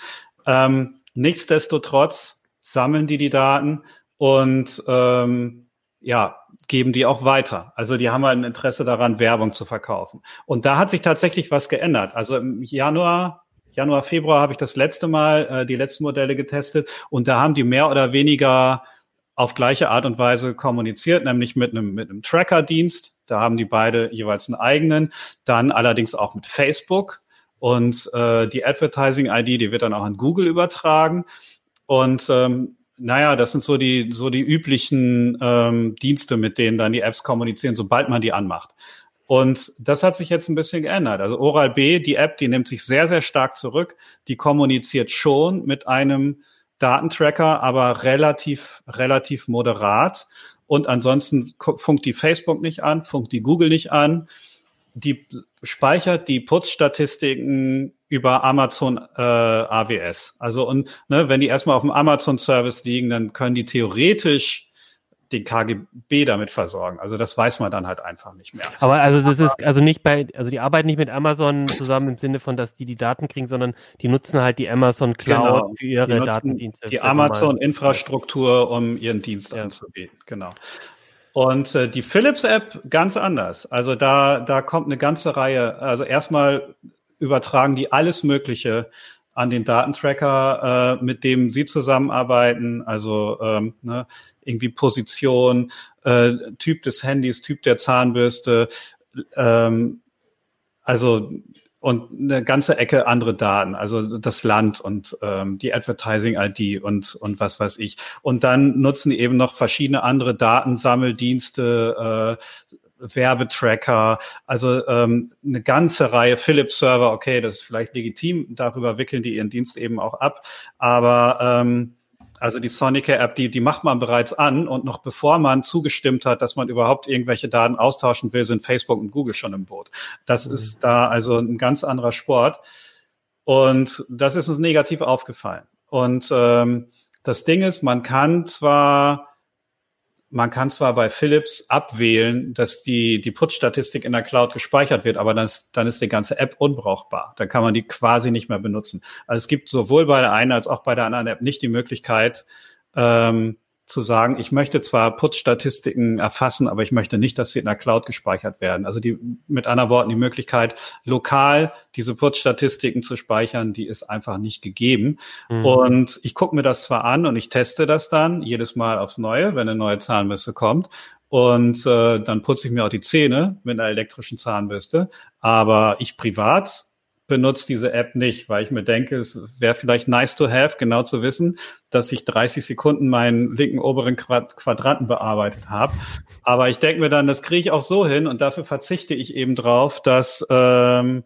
Ähm, nichtsdestotrotz sammeln die die Daten und ähm, ja, geben die auch weiter. Also die haben halt ein Interesse daran, Werbung zu verkaufen. Und da hat sich tatsächlich was geändert. Also im Januar, Januar, Februar habe ich das letzte Mal äh, die letzten Modelle getestet und da haben die mehr oder weniger auf gleiche Art und Weise kommuniziert, nämlich mit einem, mit einem Tracker-Dienst. Da haben die beide jeweils einen eigenen. Dann allerdings auch mit Facebook. Und äh, die Advertising-ID, die wird dann auch an Google übertragen. Und ähm, naja, das sind so die, so die üblichen ähm, Dienste, mit denen dann die Apps kommunizieren, sobald man die anmacht. Und das hat sich jetzt ein bisschen geändert. Also Oral-B, die App, die nimmt sich sehr, sehr stark zurück. Die kommuniziert schon mit einem Datentracker, aber relativ, relativ moderat. Und ansonsten funkt die Facebook nicht an, funkt die Google nicht an. Die speichert die Putzstatistiken über Amazon äh, AWS. Also und ne, wenn die erstmal auf dem Amazon-Service liegen, dann können die theoretisch den KGB damit versorgen. Also das weiß man dann halt einfach nicht mehr. Aber also das ist also nicht bei, also die arbeiten nicht mit Amazon zusammen im Sinne von, dass die die Daten kriegen, sondern die nutzen halt die Amazon Cloud genau. für ihre die Datendienste. Die Amazon-Infrastruktur, um ihren Dienst ja. anzubieten. Genau. Und äh, die Philips-App ganz anders. Also da, da kommt eine ganze Reihe. Also erstmal übertragen die alles Mögliche an den Datentracker, äh, mit dem sie zusammenarbeiten, also ähm, ne, irgendwie Position, äh, Typ des Handys, Typ der Zahnbürste, ähm, also und eine ganze Ecke andere Daten, also das Land und ähm, die Advertising-ID und, und was weiß ich. Und dann nutzen die eben noch verschiedene andere Datensammeldienste, äh, Werbetracker, also ähm, eine ganze Reihe Philips-Server, okay, das ist vielleicht legitim, darüber wickeln die ihren Dienst eben auch ab, aber ähm, also die Sonicare-App, die, die macht man bereits an und noch bevor man zugestimmt hat, dass man überhaupt irgendwelche Daten austauschen will, sind Facebook und Google schon im Boot. Das mhm. ist da also ein ganz anderer Sport. Und das ist uns negativ aufgefallen. Und ähm, das Ding ist, man kann zwar man kann zwar bei Philips abwählen, dass die, die Putzstatistik in der Cloud gespeichert wird, aber dann ist, dann ist die ganze App unbrauchbar. Dann kann man die quasi nicht mehr benutzen. Also es gibt sowohl bei der einen als auch bei der anderen App nicht die Möglichkeit, ähm, zu sagen, ich möchte zwar Putzstatistiken erfassen, aber ich möchte nicht, dass sie in der Cloud gespeichert werden. Also die, mit anderen Worten, die Möglichkeit, lokal diese Putzstatistiken zu speichern, die ist einfach nicht gegeben. Mhm. Und ich gucke mir das zwar an und ich teste das dann jedes Mal aufs Neue, wenn eine neue Zahnbürste kommt. Und äh, dann putze ich mir auch die Zähne mit einer elektrischen Zahnbürste. Aber ich privat benutze diese App nicht, weil ich mir denke, es wäre vielleicht nice to have, genau zu wissen, dass ich 30 Sekunden meinen linken oberen Quadranten bearbeitet habe. Aber ich denke mir dann, das kriege ich auch so hin und dafür verzichte ich eben drauf, dass ähm,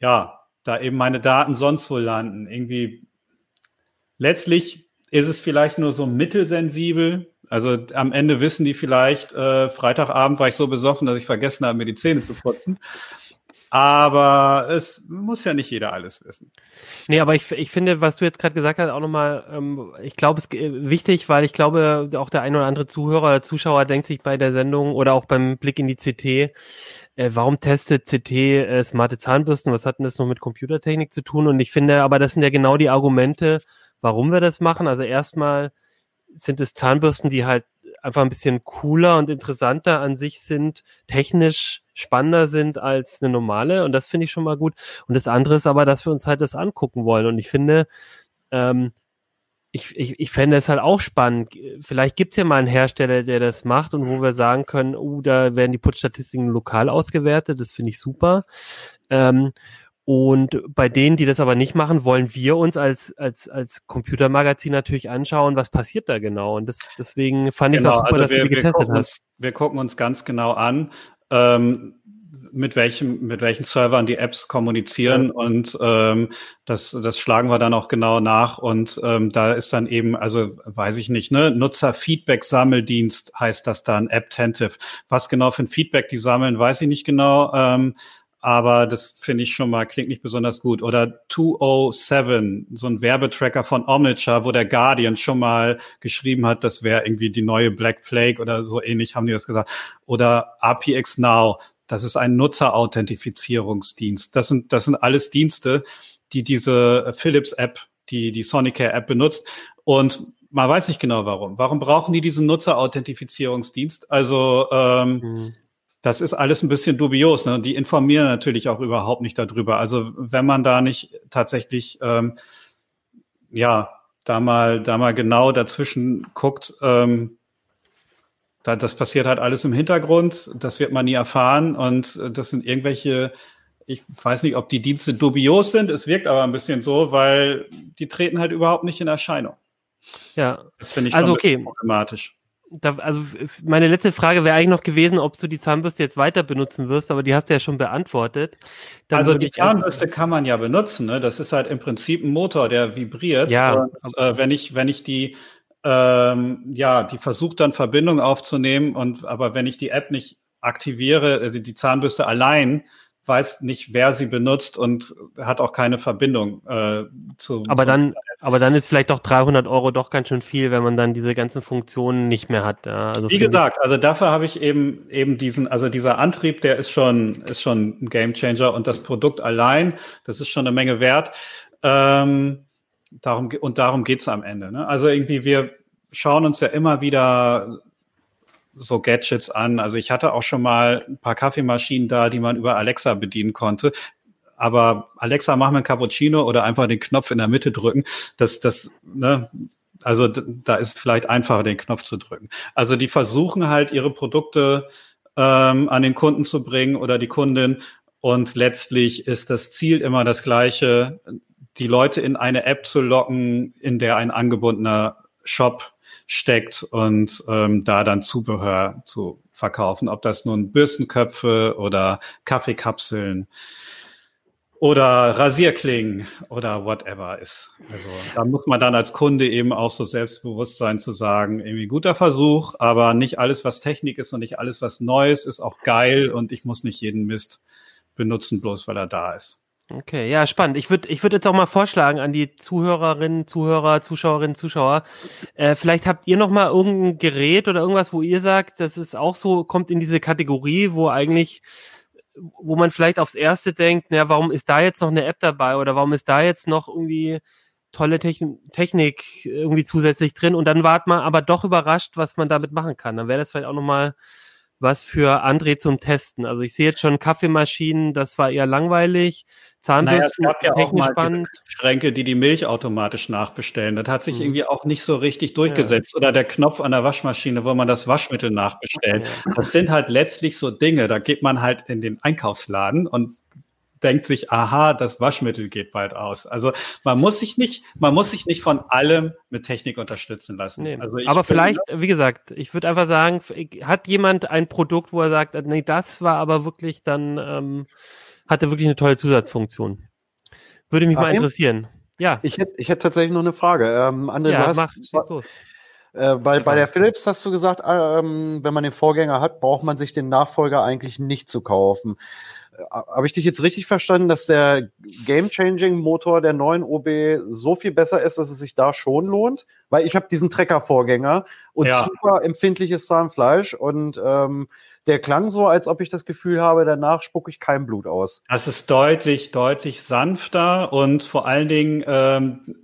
ja, da eben meine Daten sonst wo landen. Irgendwie letztlich ist es vielleicht nur so mittelsensibel. Also am Ende wissen die vielleicht, äh, Freitagabend war ich so besoffen, dass ich vergessen habe, mir die Zähne zu putzen. Aber es muss ja nicht jeder alles wissen. Nee, aber ich, ich finde, was du jetzt gerade gesagt hast, auch nochmal, ähm, ich glaube, es ist wichtig, weil ich glaube, auch der ein oder andere Zuhörer Zuschauer denkt sich bei der Sendung oder auch beim Blick in die CT, äh, warum testet CT äh, smarte Zahnbürsten? Was hat denn das noch mit Computertechnik zu tun? Und ich finde, aber das sind ja genau die Argumente, warum wir das machen. Also erstmal sind es Zahnbürsten, die halt einfach ein bisschen cooler und interessanter an sich sind, technisch spannender sind als eine normale. Und das finde ich schon mal gut. Und das andere ist aber, dass wir uns halt das angucken wollen. Und ich finde, ähm, ich, ich, ich fände es halt auch spannend. Vielleicht gibt es ja mal einen Hersteller, der das macht und wo wir sagen können, uh, da werden die Putzstatistiken lokal ausgewertet. Das finde ich super. Ähm, und bei denen, die das aber nicht machen, wollen wir uns als, als, als Computermagazin natürlich anschauen, was passiert da genau. Und das, deswegen fand ich es genau, auch super, also dass wir, du die getestet hast. wir gucken uns ganz genau an, ähm, mit welchem, mit welchen Servern die Apps kommunizieren ja. und ähm, das, das schlagen wir dann auch genau nach und ähm, da ist dann eben, also weiß ich nicht, ne, Nutzer-Feedback-Sammeldienst heißt das dann, AppTentive. Was genau für ein Feedback die sammeln, weiß ich nicht genau. Ähm, aber das finde ich schon mal, klingt nicht besonders gut. Oder 207, so ein Werbetracker von Omniture, wo der Guardian schon mal geschrieben hat, das wäre irgendwie die neue Black Plague oder so ähnlich haben die das gesagt. Oder RPX Now, das ist ein Nutzerauthentifizierungsdienst. Das sind, das sind alles Dienste, die diese Philips-App, die die Sonicare-App benutzt. Und man weiß nicht genau warum. Warum brauchen die diesen Nutzerauthentifizierungsdienst? Also ähm, mhm das ist alles ein bisschen dubios. Ne? Die informieren natürlich auch überhaupt nicht darüber. Also wenn man da nicht tatsächlich, ähm, ja, da mal, da mal genau dazwischen guckt, ähm, da, das passiert halt alles im Hintergrund. Das wird man nie erfahren. Und das sind irgendwelche, ich weiß nicht, ob die Dienste dubios sind. Es wirkt aber ein bisschen so, weil die treten halt überhaupt nicht in Erscheinung. Ja. Das finde ich also okay. problematisch da, also meine letzte Frage wäre eigentlich noch gewesen, ob du die Zahnbürste jetzt weiter benutzen wirst, aber die hast du ja schon beantwortet. Dann also die Zahnbürste kann man ja benutzen, ne? Das ist halt im Prinzip ein Motor, der vibriert. Ja. Und, äh, wenn ich, wenn ich die, ähm, ja, die versucht dann Verbindung aufzunehmen und aber wenn ich die App nicht aktiviere, also die Zahnbürste allein weiß nicht, wer sie benutzt und hat auch keine Verbindung äh, zu. Aber dann, aber dann ist vielleicht doch 300 Euro doch ganz schön viel, wenn man dann diese ganzen Funktionen nicht mehr hat. Ja, also Wie gesagt, also dafür habe ich eben eben diesen, also dieser Antrieb, der ist schon ist schon ein Gamechanger und das Produkt allein, das ist schon eine Menge wert. Ähm, darum und darum geht's am Ende. Ne? Also irgendwie wir schauen uns ja immer wieder so Gadgets an. Also ich hatte auch schon mal ein paar Kaffeemaschinen da, die man über Alexa bedienen konnte. Aber Alexa, mach mir ein Cappuccino oder einfach den Knopf in der Mitte drücken. Das, das, ne, also da ist vielleicht einfacher, den Knopf zu drücken. Also die versuchen halt ihre Produkte ähm, an den Kunden zu bringen oder die Kundin. Und letztlich ist das Ziel immer das gleiche, die Leute in eine App zu locken, in der ein angebundener Shop steckt und ähm, da dann Zubehör zu verkaufen, ob das nun Bürstenköpfe oder Kaffeekapseln oder Rasierklingen oder whatever ist. Also da muss man dann als Kunde eben auch so selbstbewusst sein zu sagen, irgendwie guter Versuch, aber nicht alles, was Technik ist und nicht alles, was Neues ist, auch geil und ich muss nicht jeden Mist benutzen, bloß weil er da ist. Okay, ja, spannend. Ich würde ich würde jetzt auch mal vorschlagen an die Zuhörerinnen, Zuhörer, Zuschauerinnen, Zuschauer, äh, vielleicht habt ihr noch mal irgendein Gerät oder irgendwas, wo ihr sagt, das ist auch so, kommt in diese Kategorie, wo eigentlich, wo man vielleicht aufs Erste denkt, na, warum ist da jetzt noch eine App dabei oder warum ist da jetzt noch irgendwie tolle Techn Technik irgendwie zusätzlich drin und dann wart man aber doch überrascht, was man damit machen kann. Dann wäre das vielleicht auch noch mal was für André zum Testen. Also ich sehe jetzt schon Kaffeemaschinen, das war eher langweilig. Zahnbürsten, naja, es gab ja auch mal spannend. Schränke, die die Milch automatisch nachbestellen. Das hat sich mhm. irgendwie auch nicht so richtig durchgesetzt. Ja. Oder der Knopf an der Waschmaschine, wo man das Waschmittel nachbestellt. Ja. Das sind halt letztlich so Dinge. Da geht man halt in den Einkaufsladen und denkt sich, aha, das Waschmittel geht bald aus. Also man muss sich nicht, man muss sich nicht von allem mit Technik unterstützen lassen. Nee, also aber vielleicht, wie gesagt, ich würde einfach sagen, hat jemand ein Produkt, wo er sagt, nee, das war aber wirklich dann, ähm, hatte wirklich eine tolle Zusatzfunktion. Würde mich Ach, mal interessieren. Ja. Ich hätte, ich hätte tatsächlich noch eine Frage. Ähm, André, ja, hast, mach, los. Äh, bei, bei der Philips hast du gesagt, ähm, wenn man den Vorgänger hat, braucht man sich den Nachfolger eigentlich nicht zu kaufen. habe ich dich jetzt richtig verstanden, dass der Game-Changing-Motor der neuen OB so viel besser ist, dass es sich da schon lohnt? Weil ich habe diesen Trecker-Vorgänger und ja. super empfindliches Zahnfleisch und ähm, der klang so, als ob ich das Gefühl habe, danach spucke ich kein Blut aus. Das ist deutlich, deutlich sanfter und vor allen Dingen ähm,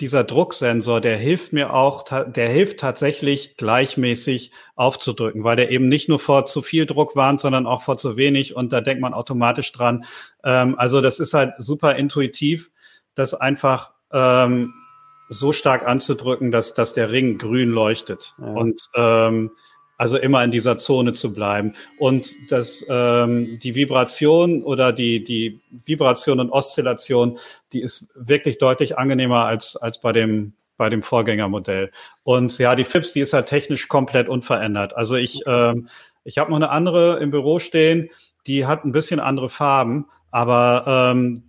dieser Drucksensor, der hilft mir auch, der hilft tatsächlich gleichmäßig aufzudrücken, weil der eben nicht nur vor zu viel Druck warnt, sondern auch vor zu wenig und da denkt man automatisch dran. Ähm, also das ist halt super intuitiv, das einfach ähm, so stark anzudrücken, dass, dass der Ring grün leuchtet. Ja. Und ähm, also immer in dieser Zone zu bleiben. Und das, ähm, die Vibration oder die, die Vibration und Oszillation, die ist wirklich deutlich angenehmer als, als bei dem, bei dem Vorgängermodell. Und ja, die Philips, die ist halt technisch komplett unverändert. Also ich, ähm, ich habe noch eine andere im Büro stehen, die hat ein bisschen andere Farben, aber ähm,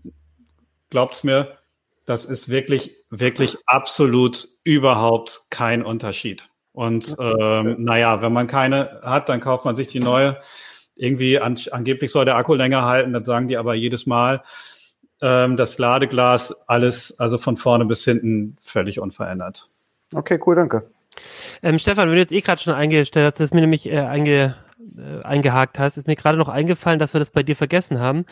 glaubt's mir, das ist wirklich, wirklich absolut überhaupt kein Unterschied. Und ähm, naja, wenn man keine hat, dann kauft man sich die neue. Irgendwie an, angeblich soll der Akku länger halten, dann sagen die aber jedes Mal, ähm, das Ladeglas, alles, also von vorne bis hinten völlig unverändert. Okay, cool, danke. Ähm, Stefan, wenn du jetzt eh gerade schon eingestellt hast, das ist mir nämlich äh, einge, äh, eingehakt hast, ist mir gerade noch eingefallen, dass wir das bei dir vergessen haben.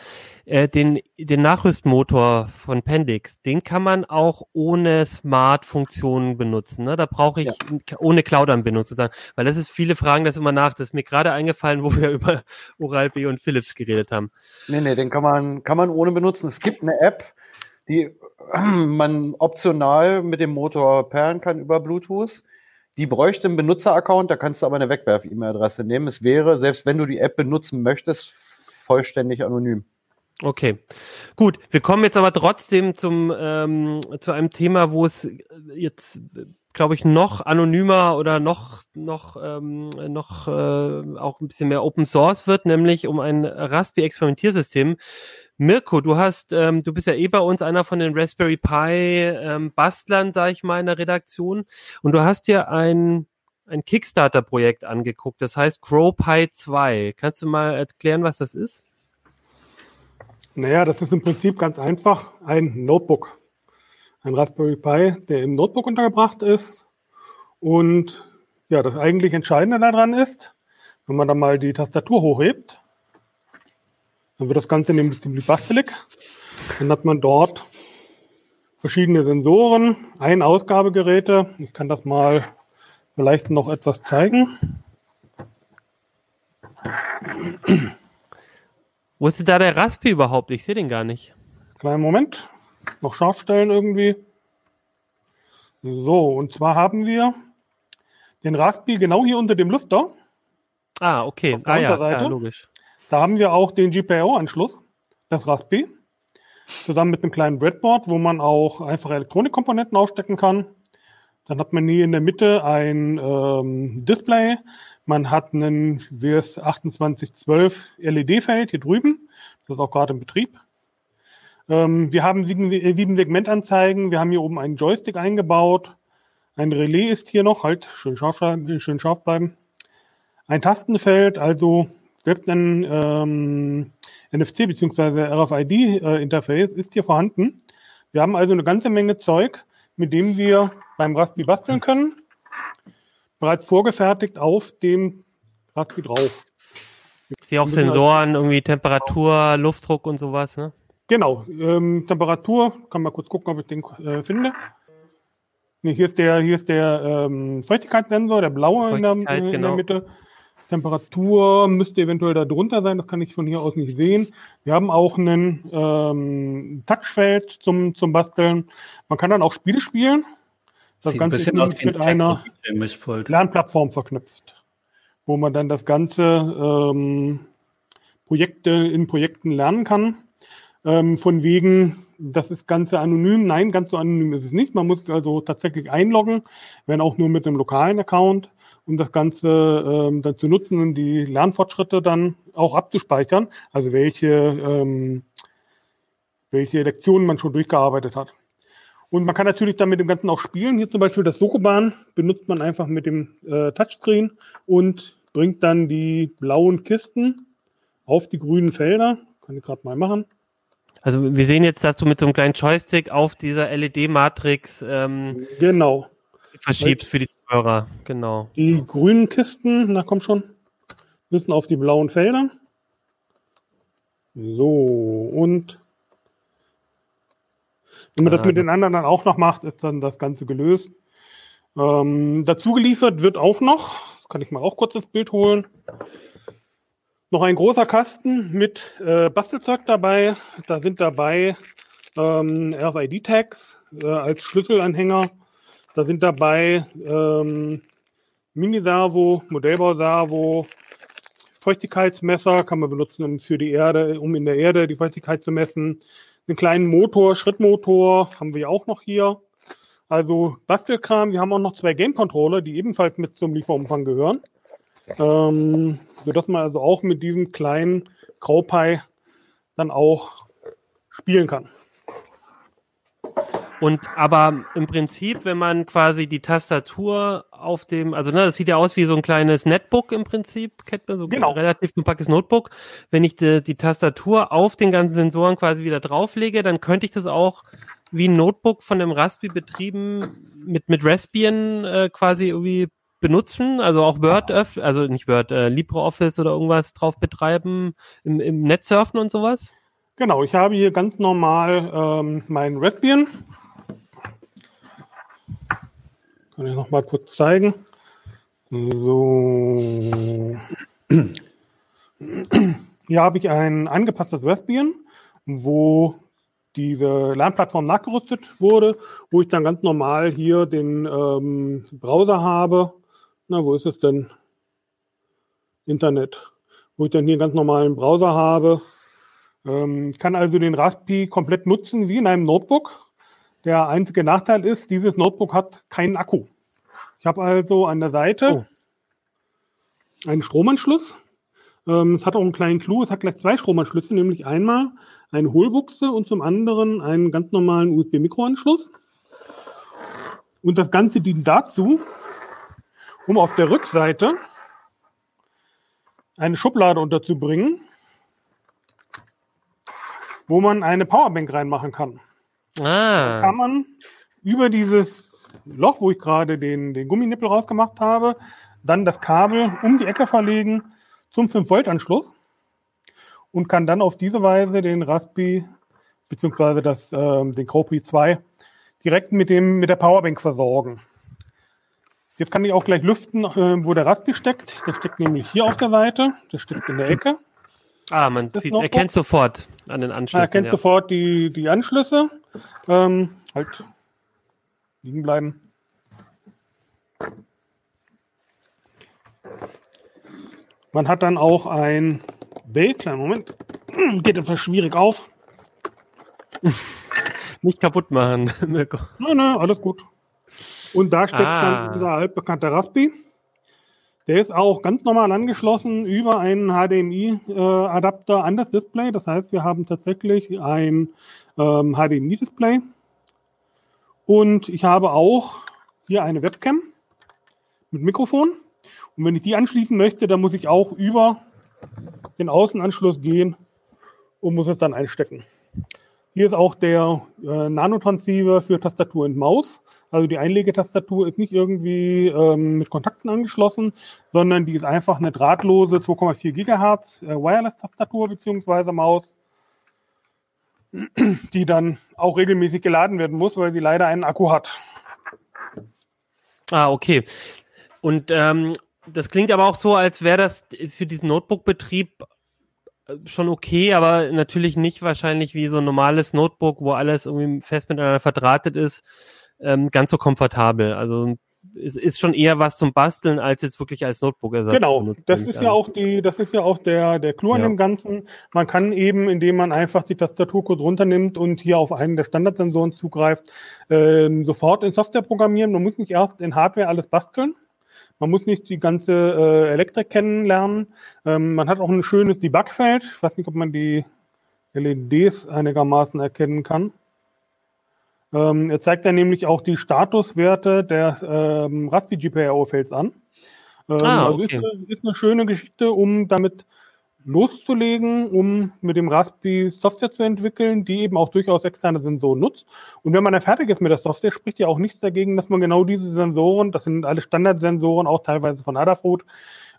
Äh, den, den Nachrüstmotor von Pendix, den kann man auch ohne Smart-Funktionen benutzen. Ne? Da brauche ich ja. ohne Cloud-Anbindung sozusagen. Weil das ist, viele fragen das immer nach. Das ist mir gerade eingefallen, wo wir [laughs] über Oral-B und Philips geredet haben. Nee, nee, den kann man, kann man ohne benutzen. Es gibt eine App, die [clears throat] man optional mit dem Motor pairen kann über Bluetooth. Die bräuchte einen Benutzeraccount, da kannst du aber eine Wegwerf-E-Mail-Adresse nehmen. Es wäre, selbst wenn du die App benutzen möchtest, vollständig anonym. Okay, gut. Wir kommen jetzt aber trotzdem zum ähm, zu einem Thema, wo es jetzt, glaube ich, noch anonymer oder noch noch ähm, noch äh, auch ein bisschen mehr Open Source wird, nämlich um ein Raspberry-Experimentiersystem, Mirko, du hast, ähm, du bist ja eh bei uns einer von den Raspberry Pi ähm, Bastlern, sag ich mal, in der Redaktion. Und du hast dir ein, ein Kickstarter-Projekt angeguckt, das heißt CrowPi 2. Kannst du mal erklären, was das ist? Naja, das ist im Prinzip ganz einfach ein Notebook. Ein Raspberry Pi, der im Notebook untergebracht ist. Und ja, das eigentlich Entscheidende daran ist, wenn man da mal die Tastatur hochhebt, dann wird das Ganze nämlich ziemlich bastelig. Dann hat man dort verschiedene Sensoren, ein Ausgabegeräte. Ich kann das mal vielleicht noch etwas zeigen. Wo ist denn da der Raspi überhaupt? Ich sehe den gar nicht. Kleinen Moment. Noch scharf stellen irgendwie. So, und zwar haben wir den Raspi genau hier unter dem Lüfter. Ah, okay. Ah ja, ja, logisch. Da haben wir auch den GPIO-Anschluss, das Raspberry, zusammen mit einem kleinen Breadboard, wo man auch einfache Elektronikkomponenten aufstecken kann. Dann hat man hier in der Mitte ein ähm, Display. Man hat einen WS 2812 LED-Feld hier drüben. Das ist auch gerade im Betrieb. Ähm, wir haben sieben, sieben Segmentanzeigen. Wir haben hier oben einen Joystick eingebaut. Ein Relais ist hier noch. Halt, schön scharf, schön scharf bleiben. Ein Tastenfeld, also selbst ein ähm, NFC bzw. RFID-Interface äh, ist hier vorhanden. Wir haben also eine ganze Menge Zeug, mit dem wir beim Raspberry basteln können. Bereits vorgefertigt auf dem Raspberry drauf. Ich sehe auch Sensoren, irgendwie Temperatur, Luftdruck und sowas, ne? Genau, ähm, Temperatur, kann mal kurz gucken, ob ich den äh, finde. Nee, hier ist der, hier ist der ähm, Feuchtigkeitssensor, der blaue in der, in der genau. Mitte. Temperatur müsste eventuell da drunter sein, das kann ich von hier aus nicht sehen. Wir haben auch ein ähm, Touchfeld zum, zum Basteln. Man kann dann auch Spiele spielen. Das Sieht Ganze ist mit einer Lernplattform verknüpft, wo man dann das Ganze ähm, Projekte in Projekten lernen kann. Ähm, von wegen, das ist Ganze anonym. Nein, ganz so anonym ist es nicht. Man muss also tatsächlich einloggen, wenn auch nur mit einem lokalen Account um das Ganze ähm, dann zu nutzen und die Lernfortschritte dann auch abzuspeichern, also welche, ähm, welche Lektionen man schon durchgearbeitet hat. Und man kann natürlich dann mit dem Ganzen auch spielen. Hier zum Beispiel das Sokobahn benutzt man einfach mit dem äh, Touchscreen und bringt dann die blauen Kisten auf die grünen Felder. Kann ich gerade mal machen. Also wir sehen jetzt, dass du mit so einem kleinen Joystick auf dieser LED-Matrix ähm, genau. verschiebst für die Hörer. Genau. Die grünen Kisten, na komm schon, müssen auf die blauen Felder. So, und wenn man das mit den anderen dann auch noch macht, ist dann das Ganze gelöst. Ähm, dazu geliefert wird auch noch, das kann ich mal auch kurz ins Bild holen, noch ein großer Kasten mit äh, Bastelzeug dabei. Da sind dabei ähm, RFID-Tags äh, als Schlüsselanhänger. Da sind dabei ähm, Mini-Servo, Modellbau-Servo, Feuchtigkeitsmesser kann man benutzen für die Erde, um in der Erde die Feuchtigkeit zu messen. Einen kleinen Motor, Schrittmotor haben wir auch noch hier. Also Bastelkram. Wir haben auch noch zwei Game-Controller, die ebenfalls mit zum Lieferumfang gehören. Ähm, sodass man also auch mit diesem kleinen Graupei dann auch spielen kann. Und aber im Prinzip, wenn man quasi die Tastatur auf dem, also ne, das sieht ja aus wie so ein kleines Netbook im Prinzip, kennt man so genau. ein relativ kompaktes Notebook. Wenn ich die, die Tastatur auf den ganzen Sensoren quasi wieder drauflege, dann könnte ich das auch wie ein Notebook von dem Raspi betrieben mit mit Raspbian äh, quasi irgendwie benutzen, also auch Word, also nicht Word, äh, LibreOffice oder irgendwas drauf betreiben, im, im Netz surfen und sowas? Genau, ich habe hier ganz normal ähm, mein Raspbian. Kann ich noch mal kurz zeigen. So. Hier habe ich ein angepasstes Raspbian, wo diese Lernplattform nachgerüstet wurde, wo ich dann ganz normal hier den ähm, Browser habe na, wo ist es denn? Internet. Wo ich dann hier einen ganz normalen Browser habe. Ähm, kann also den Raspi komplett nutzen wie in einem Notebook. Der einzige Nachteil ist, dieses Notebook hat keinen Akku. Ich habe also an der Seite oh. einen Stromanschluss. Ähm, es hat auch einen kleinen Clou. Es hat gleich zwei Stromanschlüsse, nämlich einmal eine Hohlbuchse und zum anderen einen ganz normalen USB-Mikroanschluss. Und das Ganze dient dazu, um auf der Rückseite eine Schublade unterzubringen, wo man eine Powerbank reinmachen kann. Ah. Da kann man über dieses Loch, wo ich gerade den, den Gumminippel rausgemacht habe, dann das Kabel um die Ecke verlegen zum 5-Volt-Anschluss und kann dann auf diese Weise den Raspi bzw. äh, den Cropri 2 direkt mit, dem, mit der Powerbank versorgen. Jetzt kann ich auch gleich lüften, äh, wo der Raspi steckt. Der steckt nämlich hier auf der Seite. Der steckt in der Ecke. Ah, man sieht, erkennt sofort an den Anschlüssen. Man erkennt ja. sofort die, die Anschlüsse. Ähm, halt liegen bleiben. Man hat dann auch ein B, kleinen Moment, [clears throat] geht etwas schwierig auf. Nicht kaputt machen, [laughs] Mirko. Nein, nein, alles gut. Und da steckt ah. dann unser altbekannter Raspi. Der ist auch ganz normal angeschlossen über einen HDMI-Adapter äh, an das Display. Das heißt, wir haben tatsächlich ein ähm, HDMI-Display. Und ich habe auch hier eine Webcam mit Mikrofon. Und wenn ich die anschließen möchte, dann muss ich auch über den Außenanschluss gehen und muss es dann einstecken. Hier ist auch der äh, Nanotransceiver für Tastatur und Maus. Also die Einlegetastatur ist nicht irgendwie ähm, mit Kontakten angeschlossen, sondern die ist einfach eine drahtlose 2,4 Gigahertz äh, Wireless-Tastatur bzw. Maus, die dann auch regelmäßig geladen werden muss, weil sie leider einen Akku hat. Ah, okay. Und ähm, das klingt aber auch so, als wäre das für diesen Notebook-Betrieb schon okay, aber natürlich nicht wahrscheinlich wie so ein normales Notebook, wo alles irgendwie fest miteinander verdrahtet ist, ähm, ganz so komfortabel. Also es ist schon eher was zum Basteln als jetzt wirklich als Notebook-Ersatz. Genau, das ist ja auch die, das ist ja auch der, der Clou an dem Ganzen. Man kann eben, indem man einfach die Tastatur kurz runternimmt und hier auf einen der Standardsensoren zugreift, ähm, sofort in Software programmieren. Man muss nicht erst in Hardware alles basteln. Man muss nicht die ganze äh, Elektrik kennenlernen. Ähm, man hat auch ein schönes Debugfeld. Ich weiß nicht, ob man die LEDs einigermaßen erkennen kann. Ähm, er zeigt dann nämlich auch die Statuswerte der ähm, Raspi GPIO-Fails an. Ähm, ah, okay. also ist, ist, eine schöne Geschichte, um damit loszulegen, um mit dem Raspberry Software zu entwickeln, die eben auch durchaus externe Sensoren nutzt. Und wenn man dann fertig ist mit der Software, spricht ja auch nichts dagegen, dass man genau diese Sensoren, das sind alle Standardsensoren, auch teilweise von Adafruit,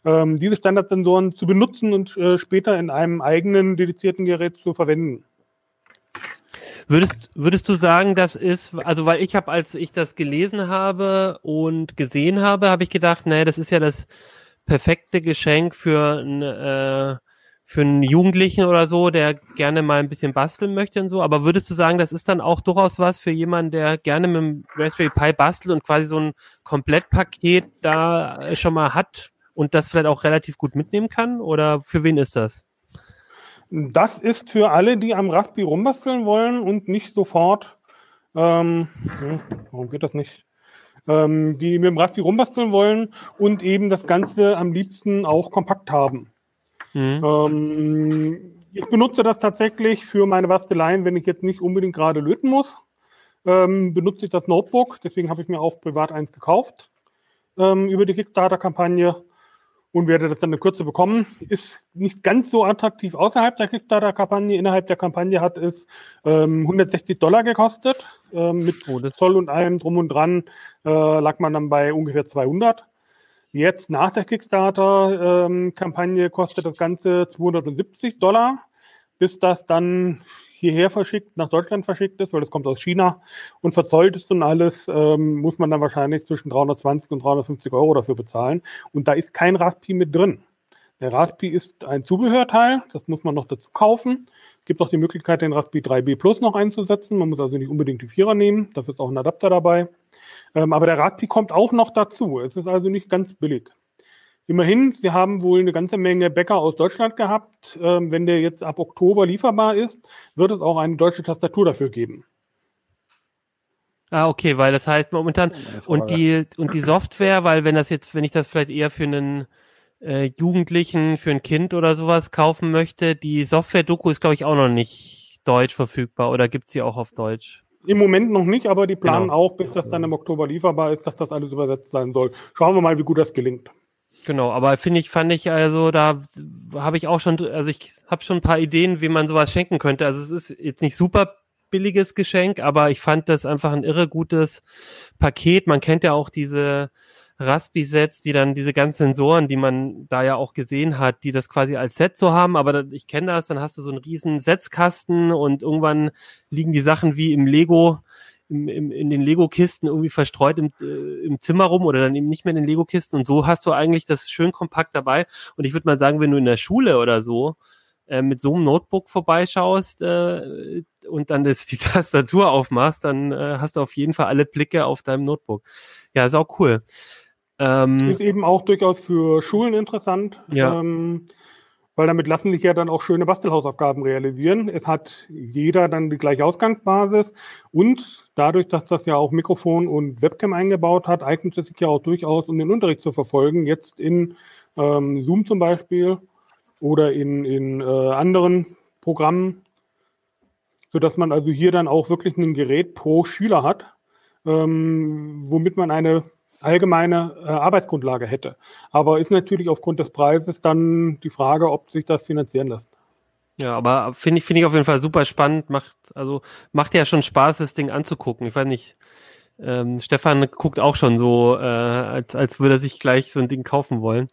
ähm, diese Standardsensoren zu benutzen und äh, später in einem eigenen dedizierten Gerät zu verwenden. Würdest, würdest du sagen, das ist, also weil ich habe, als ich das gelesen habe und gesehen habe, habe ich gedacht, naja, das ist ja das perfekte Geschenk für ein, äh, für einen Jugendlichen oder so, der gerne mal ein bisschen basteln möchte und so. Aber würdest du sagen, das ist dann auch durchaus was für jemanden, der gerne mit dem Raspberry Pi bastelt und quasi so ein Komplettpaket da schon mal hat und das vielleicht auch relativ gut mitnehmen kann? Oder für wen ist das? Das ist für alle, die am Raspi rumbasteln wollen und nicht sofort, ähm, hm, warum geht das nicht? Ähm, die mit dem Raspi rumbasteln wollen und eben das Ganze am liebsten auch kompakt haben. Mhm. Ähm, ich benutze das tatsächlich für meine Basteleien, wenn ich jetzt nicht unbedingt gerade löten muss. Ähm, benutze ich das Notebook, deswegen habe ich mir auch privat eins gekauft ähm, über die Kickstarter-Kampagne und werde das dann in Kürze bekommen. Ist nicht ganz so attraktiv außerhalb der Kickstarter-Kampagne. Innerhalb der Kampagne hat es ähm, 160 Dollar gekostet. Ähm, mit oh, Zoll und allem drum und dran äh, lag man dann bei ungefähr 200. Jetzt nach der Kickstarter-Kampagne kostet das Ganze 270 Dollar, bis das dann hierher verschickt, nach Deutschland verschickt ist, weil es kommt aus China und verzollt ist und alles, ähm, muss man dann wahrscheinlich zwischen 320 und 350 Euro dafür bezahlen. Und da ist kein Raspi mit drin. Der Raspi ist ein Zubehörteil, das muss man noch dazu kaufen. Es gibt auch die Möglichkeit, den Raspi 3B Plus noch einzusetzen. Man muss also nicht unbedingt die Vierer nehmen, dafür ist auch ein Adapter dabei. Ähm, aber der Raspi kommt auch noch dazu. Es ist also nicht ganz billig. Immerhin, sie haben wohl eine ganze Menge Bäcker aus Deutschland gehabt. Ähm, wenn der jetzt ab Oktober lieferbar ist, wird es auch eine deutsche Tastatur dafür geben. Ah, okay, weil das heißt momentan und die und die Software, weil wenn das jetzt, wenn ich das vielleicht eher für einen äh, Jugendlichen, für ein Kind oder sowas kaufen möchte, die Software-Doku ist, glaube ich, auch noch nicht deutsch verfügbar oder gibt sie auch auf Deutsch? Im Moment noch nicht, aber die planen genau. auch, bis das dann im Oktober lieferbar ist, dass das alles übersetzt sein soll. Schauen wir mal, wie gut das gelingt. Genau, aber finde ich, fand ich also, da habe ich auch schon, also ich habe schon ein paar Ideen, wie man sowas schenken könnte. Also es ist jetzt nicht super billiges Geschenk, aber ich fand das einfach ein irre gutes Paket. Man kennt ja auch diese Raspi-Sets, die dann diese ganzen Sensoren, die man da ja auch gesehen hat, die das quasi als Set so haben, aber ich kenne das, dann hast du so einen riesen Setzkasten und irgendwann liegen die Sachen wie im Lego im, im, in den Lego-Kisten irgendwie verstreut im, äh, im Zimmer rum oder dann eben nicht mehr in den Lego-Kisten. Und so hast du eigentlich das schön kompakt dabei. Und ich würde mal sagen, wenn du in der Schule oder so äh, mit so einem Notebook vorbeischaust äh, und dann das, [laughs] die Tastatur aufmachst, dann äh, hast du auf jeden Fall alle Blicke auf deinem Notebook. Ja, ist auch cool. Ähm, ist eben auch durchaus für Schulen interessant. Ja. Ähm, weil damit lassen sich ja dann auch schöne Bastelhausaufgaben realisieren. Es hat jeder dann die gleiche Ausgangsbasis und dadurch, dass das ja auch Mikrofon und Webcam eingebaut hat, eignet es sich ja auch durchaus, um den Unterricht zu verfolgen, jetzt in ähm, Zoom zum Beispiel oder in, in äh, anderen Programmen, sodass man also hier dann auch wirklich ein Gerät pro Schüler hat, ähm, womit man eine allgemeine äh, Arbeitsgrundlage hätte. Aber ist natürlich aufgrund des Preises dann die Frage, ob sich das finanzieren lässt. Ja, aber finde ich, finde ich auf jeden Fall super spannend. Macht, also, macht ja schon Spaß, das Ding anzugucken. Ich weiß nicht, ähm, Stefan guckt auch schon so, äh, als, als würde er sich gleich so ein Ding kaufen wollen.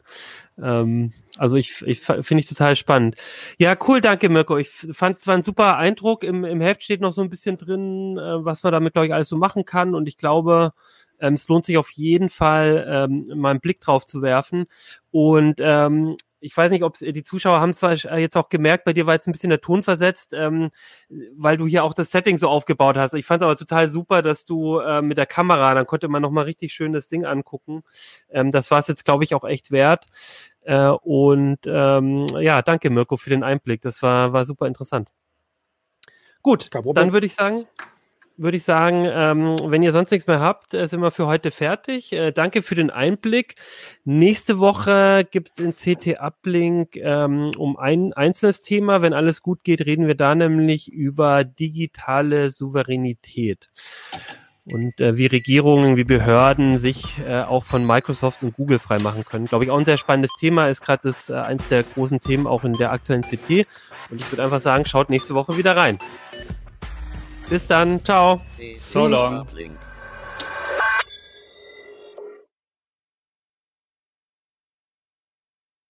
Ähm, also ich, ich finde ich total spannend. Ja, cool, danke Mirko. Ich fand, es war ein super Eindruck. Im, Im Heft steht noch so ein bisschen drin, äh, was man damit, glaube ich, alles so machen kann. Und ich glaube, ähm, es lohnt sich auf jeden Fall, ähm, mal einen Blick drauf zu werfen. Und ähm, ich weiß nicht, ob die Zuschauer haben zwar jetzt auch gemerkt, bei dir war jetzt ein bisschen der Ton versetzt, ähm, weil du hier auch das Setting so aufgebaut hast. Ich fand aber total super, dass du äh, mit der Kamera, dann konnte man nochmal richtig schön das Ding angucken. Ähm, das war es jetzt, glaube ich, auch echt wert. Äh, und ähm, ja, danke Mirko für den Einblick. Das war, war super interessant. Gut, dann würde ich sagen, würde ich sagen, ähm, wenn ihr sonst nichts mehr habt, äh, sind wir für heute fertig. Äh, danke für den Einblick. Nächste Woche gibt es den CT-Uplink ähm, um ein einzelnes Thema. Wenn alles gut geht, reden wir da nämlich über digitale Souveränität. und äh, wie Regierungen, wie Behörden sich äh, auch von Microsoft und Google freimachen können. Glaube ich, auch ein sehr spannendes Thema ist gerade äh, eins der großen Themen auch in der aktuellen CT. Und ich würde einfach sagen, schaut nächste Woche wieder rein. Bis dann, ciao. So long.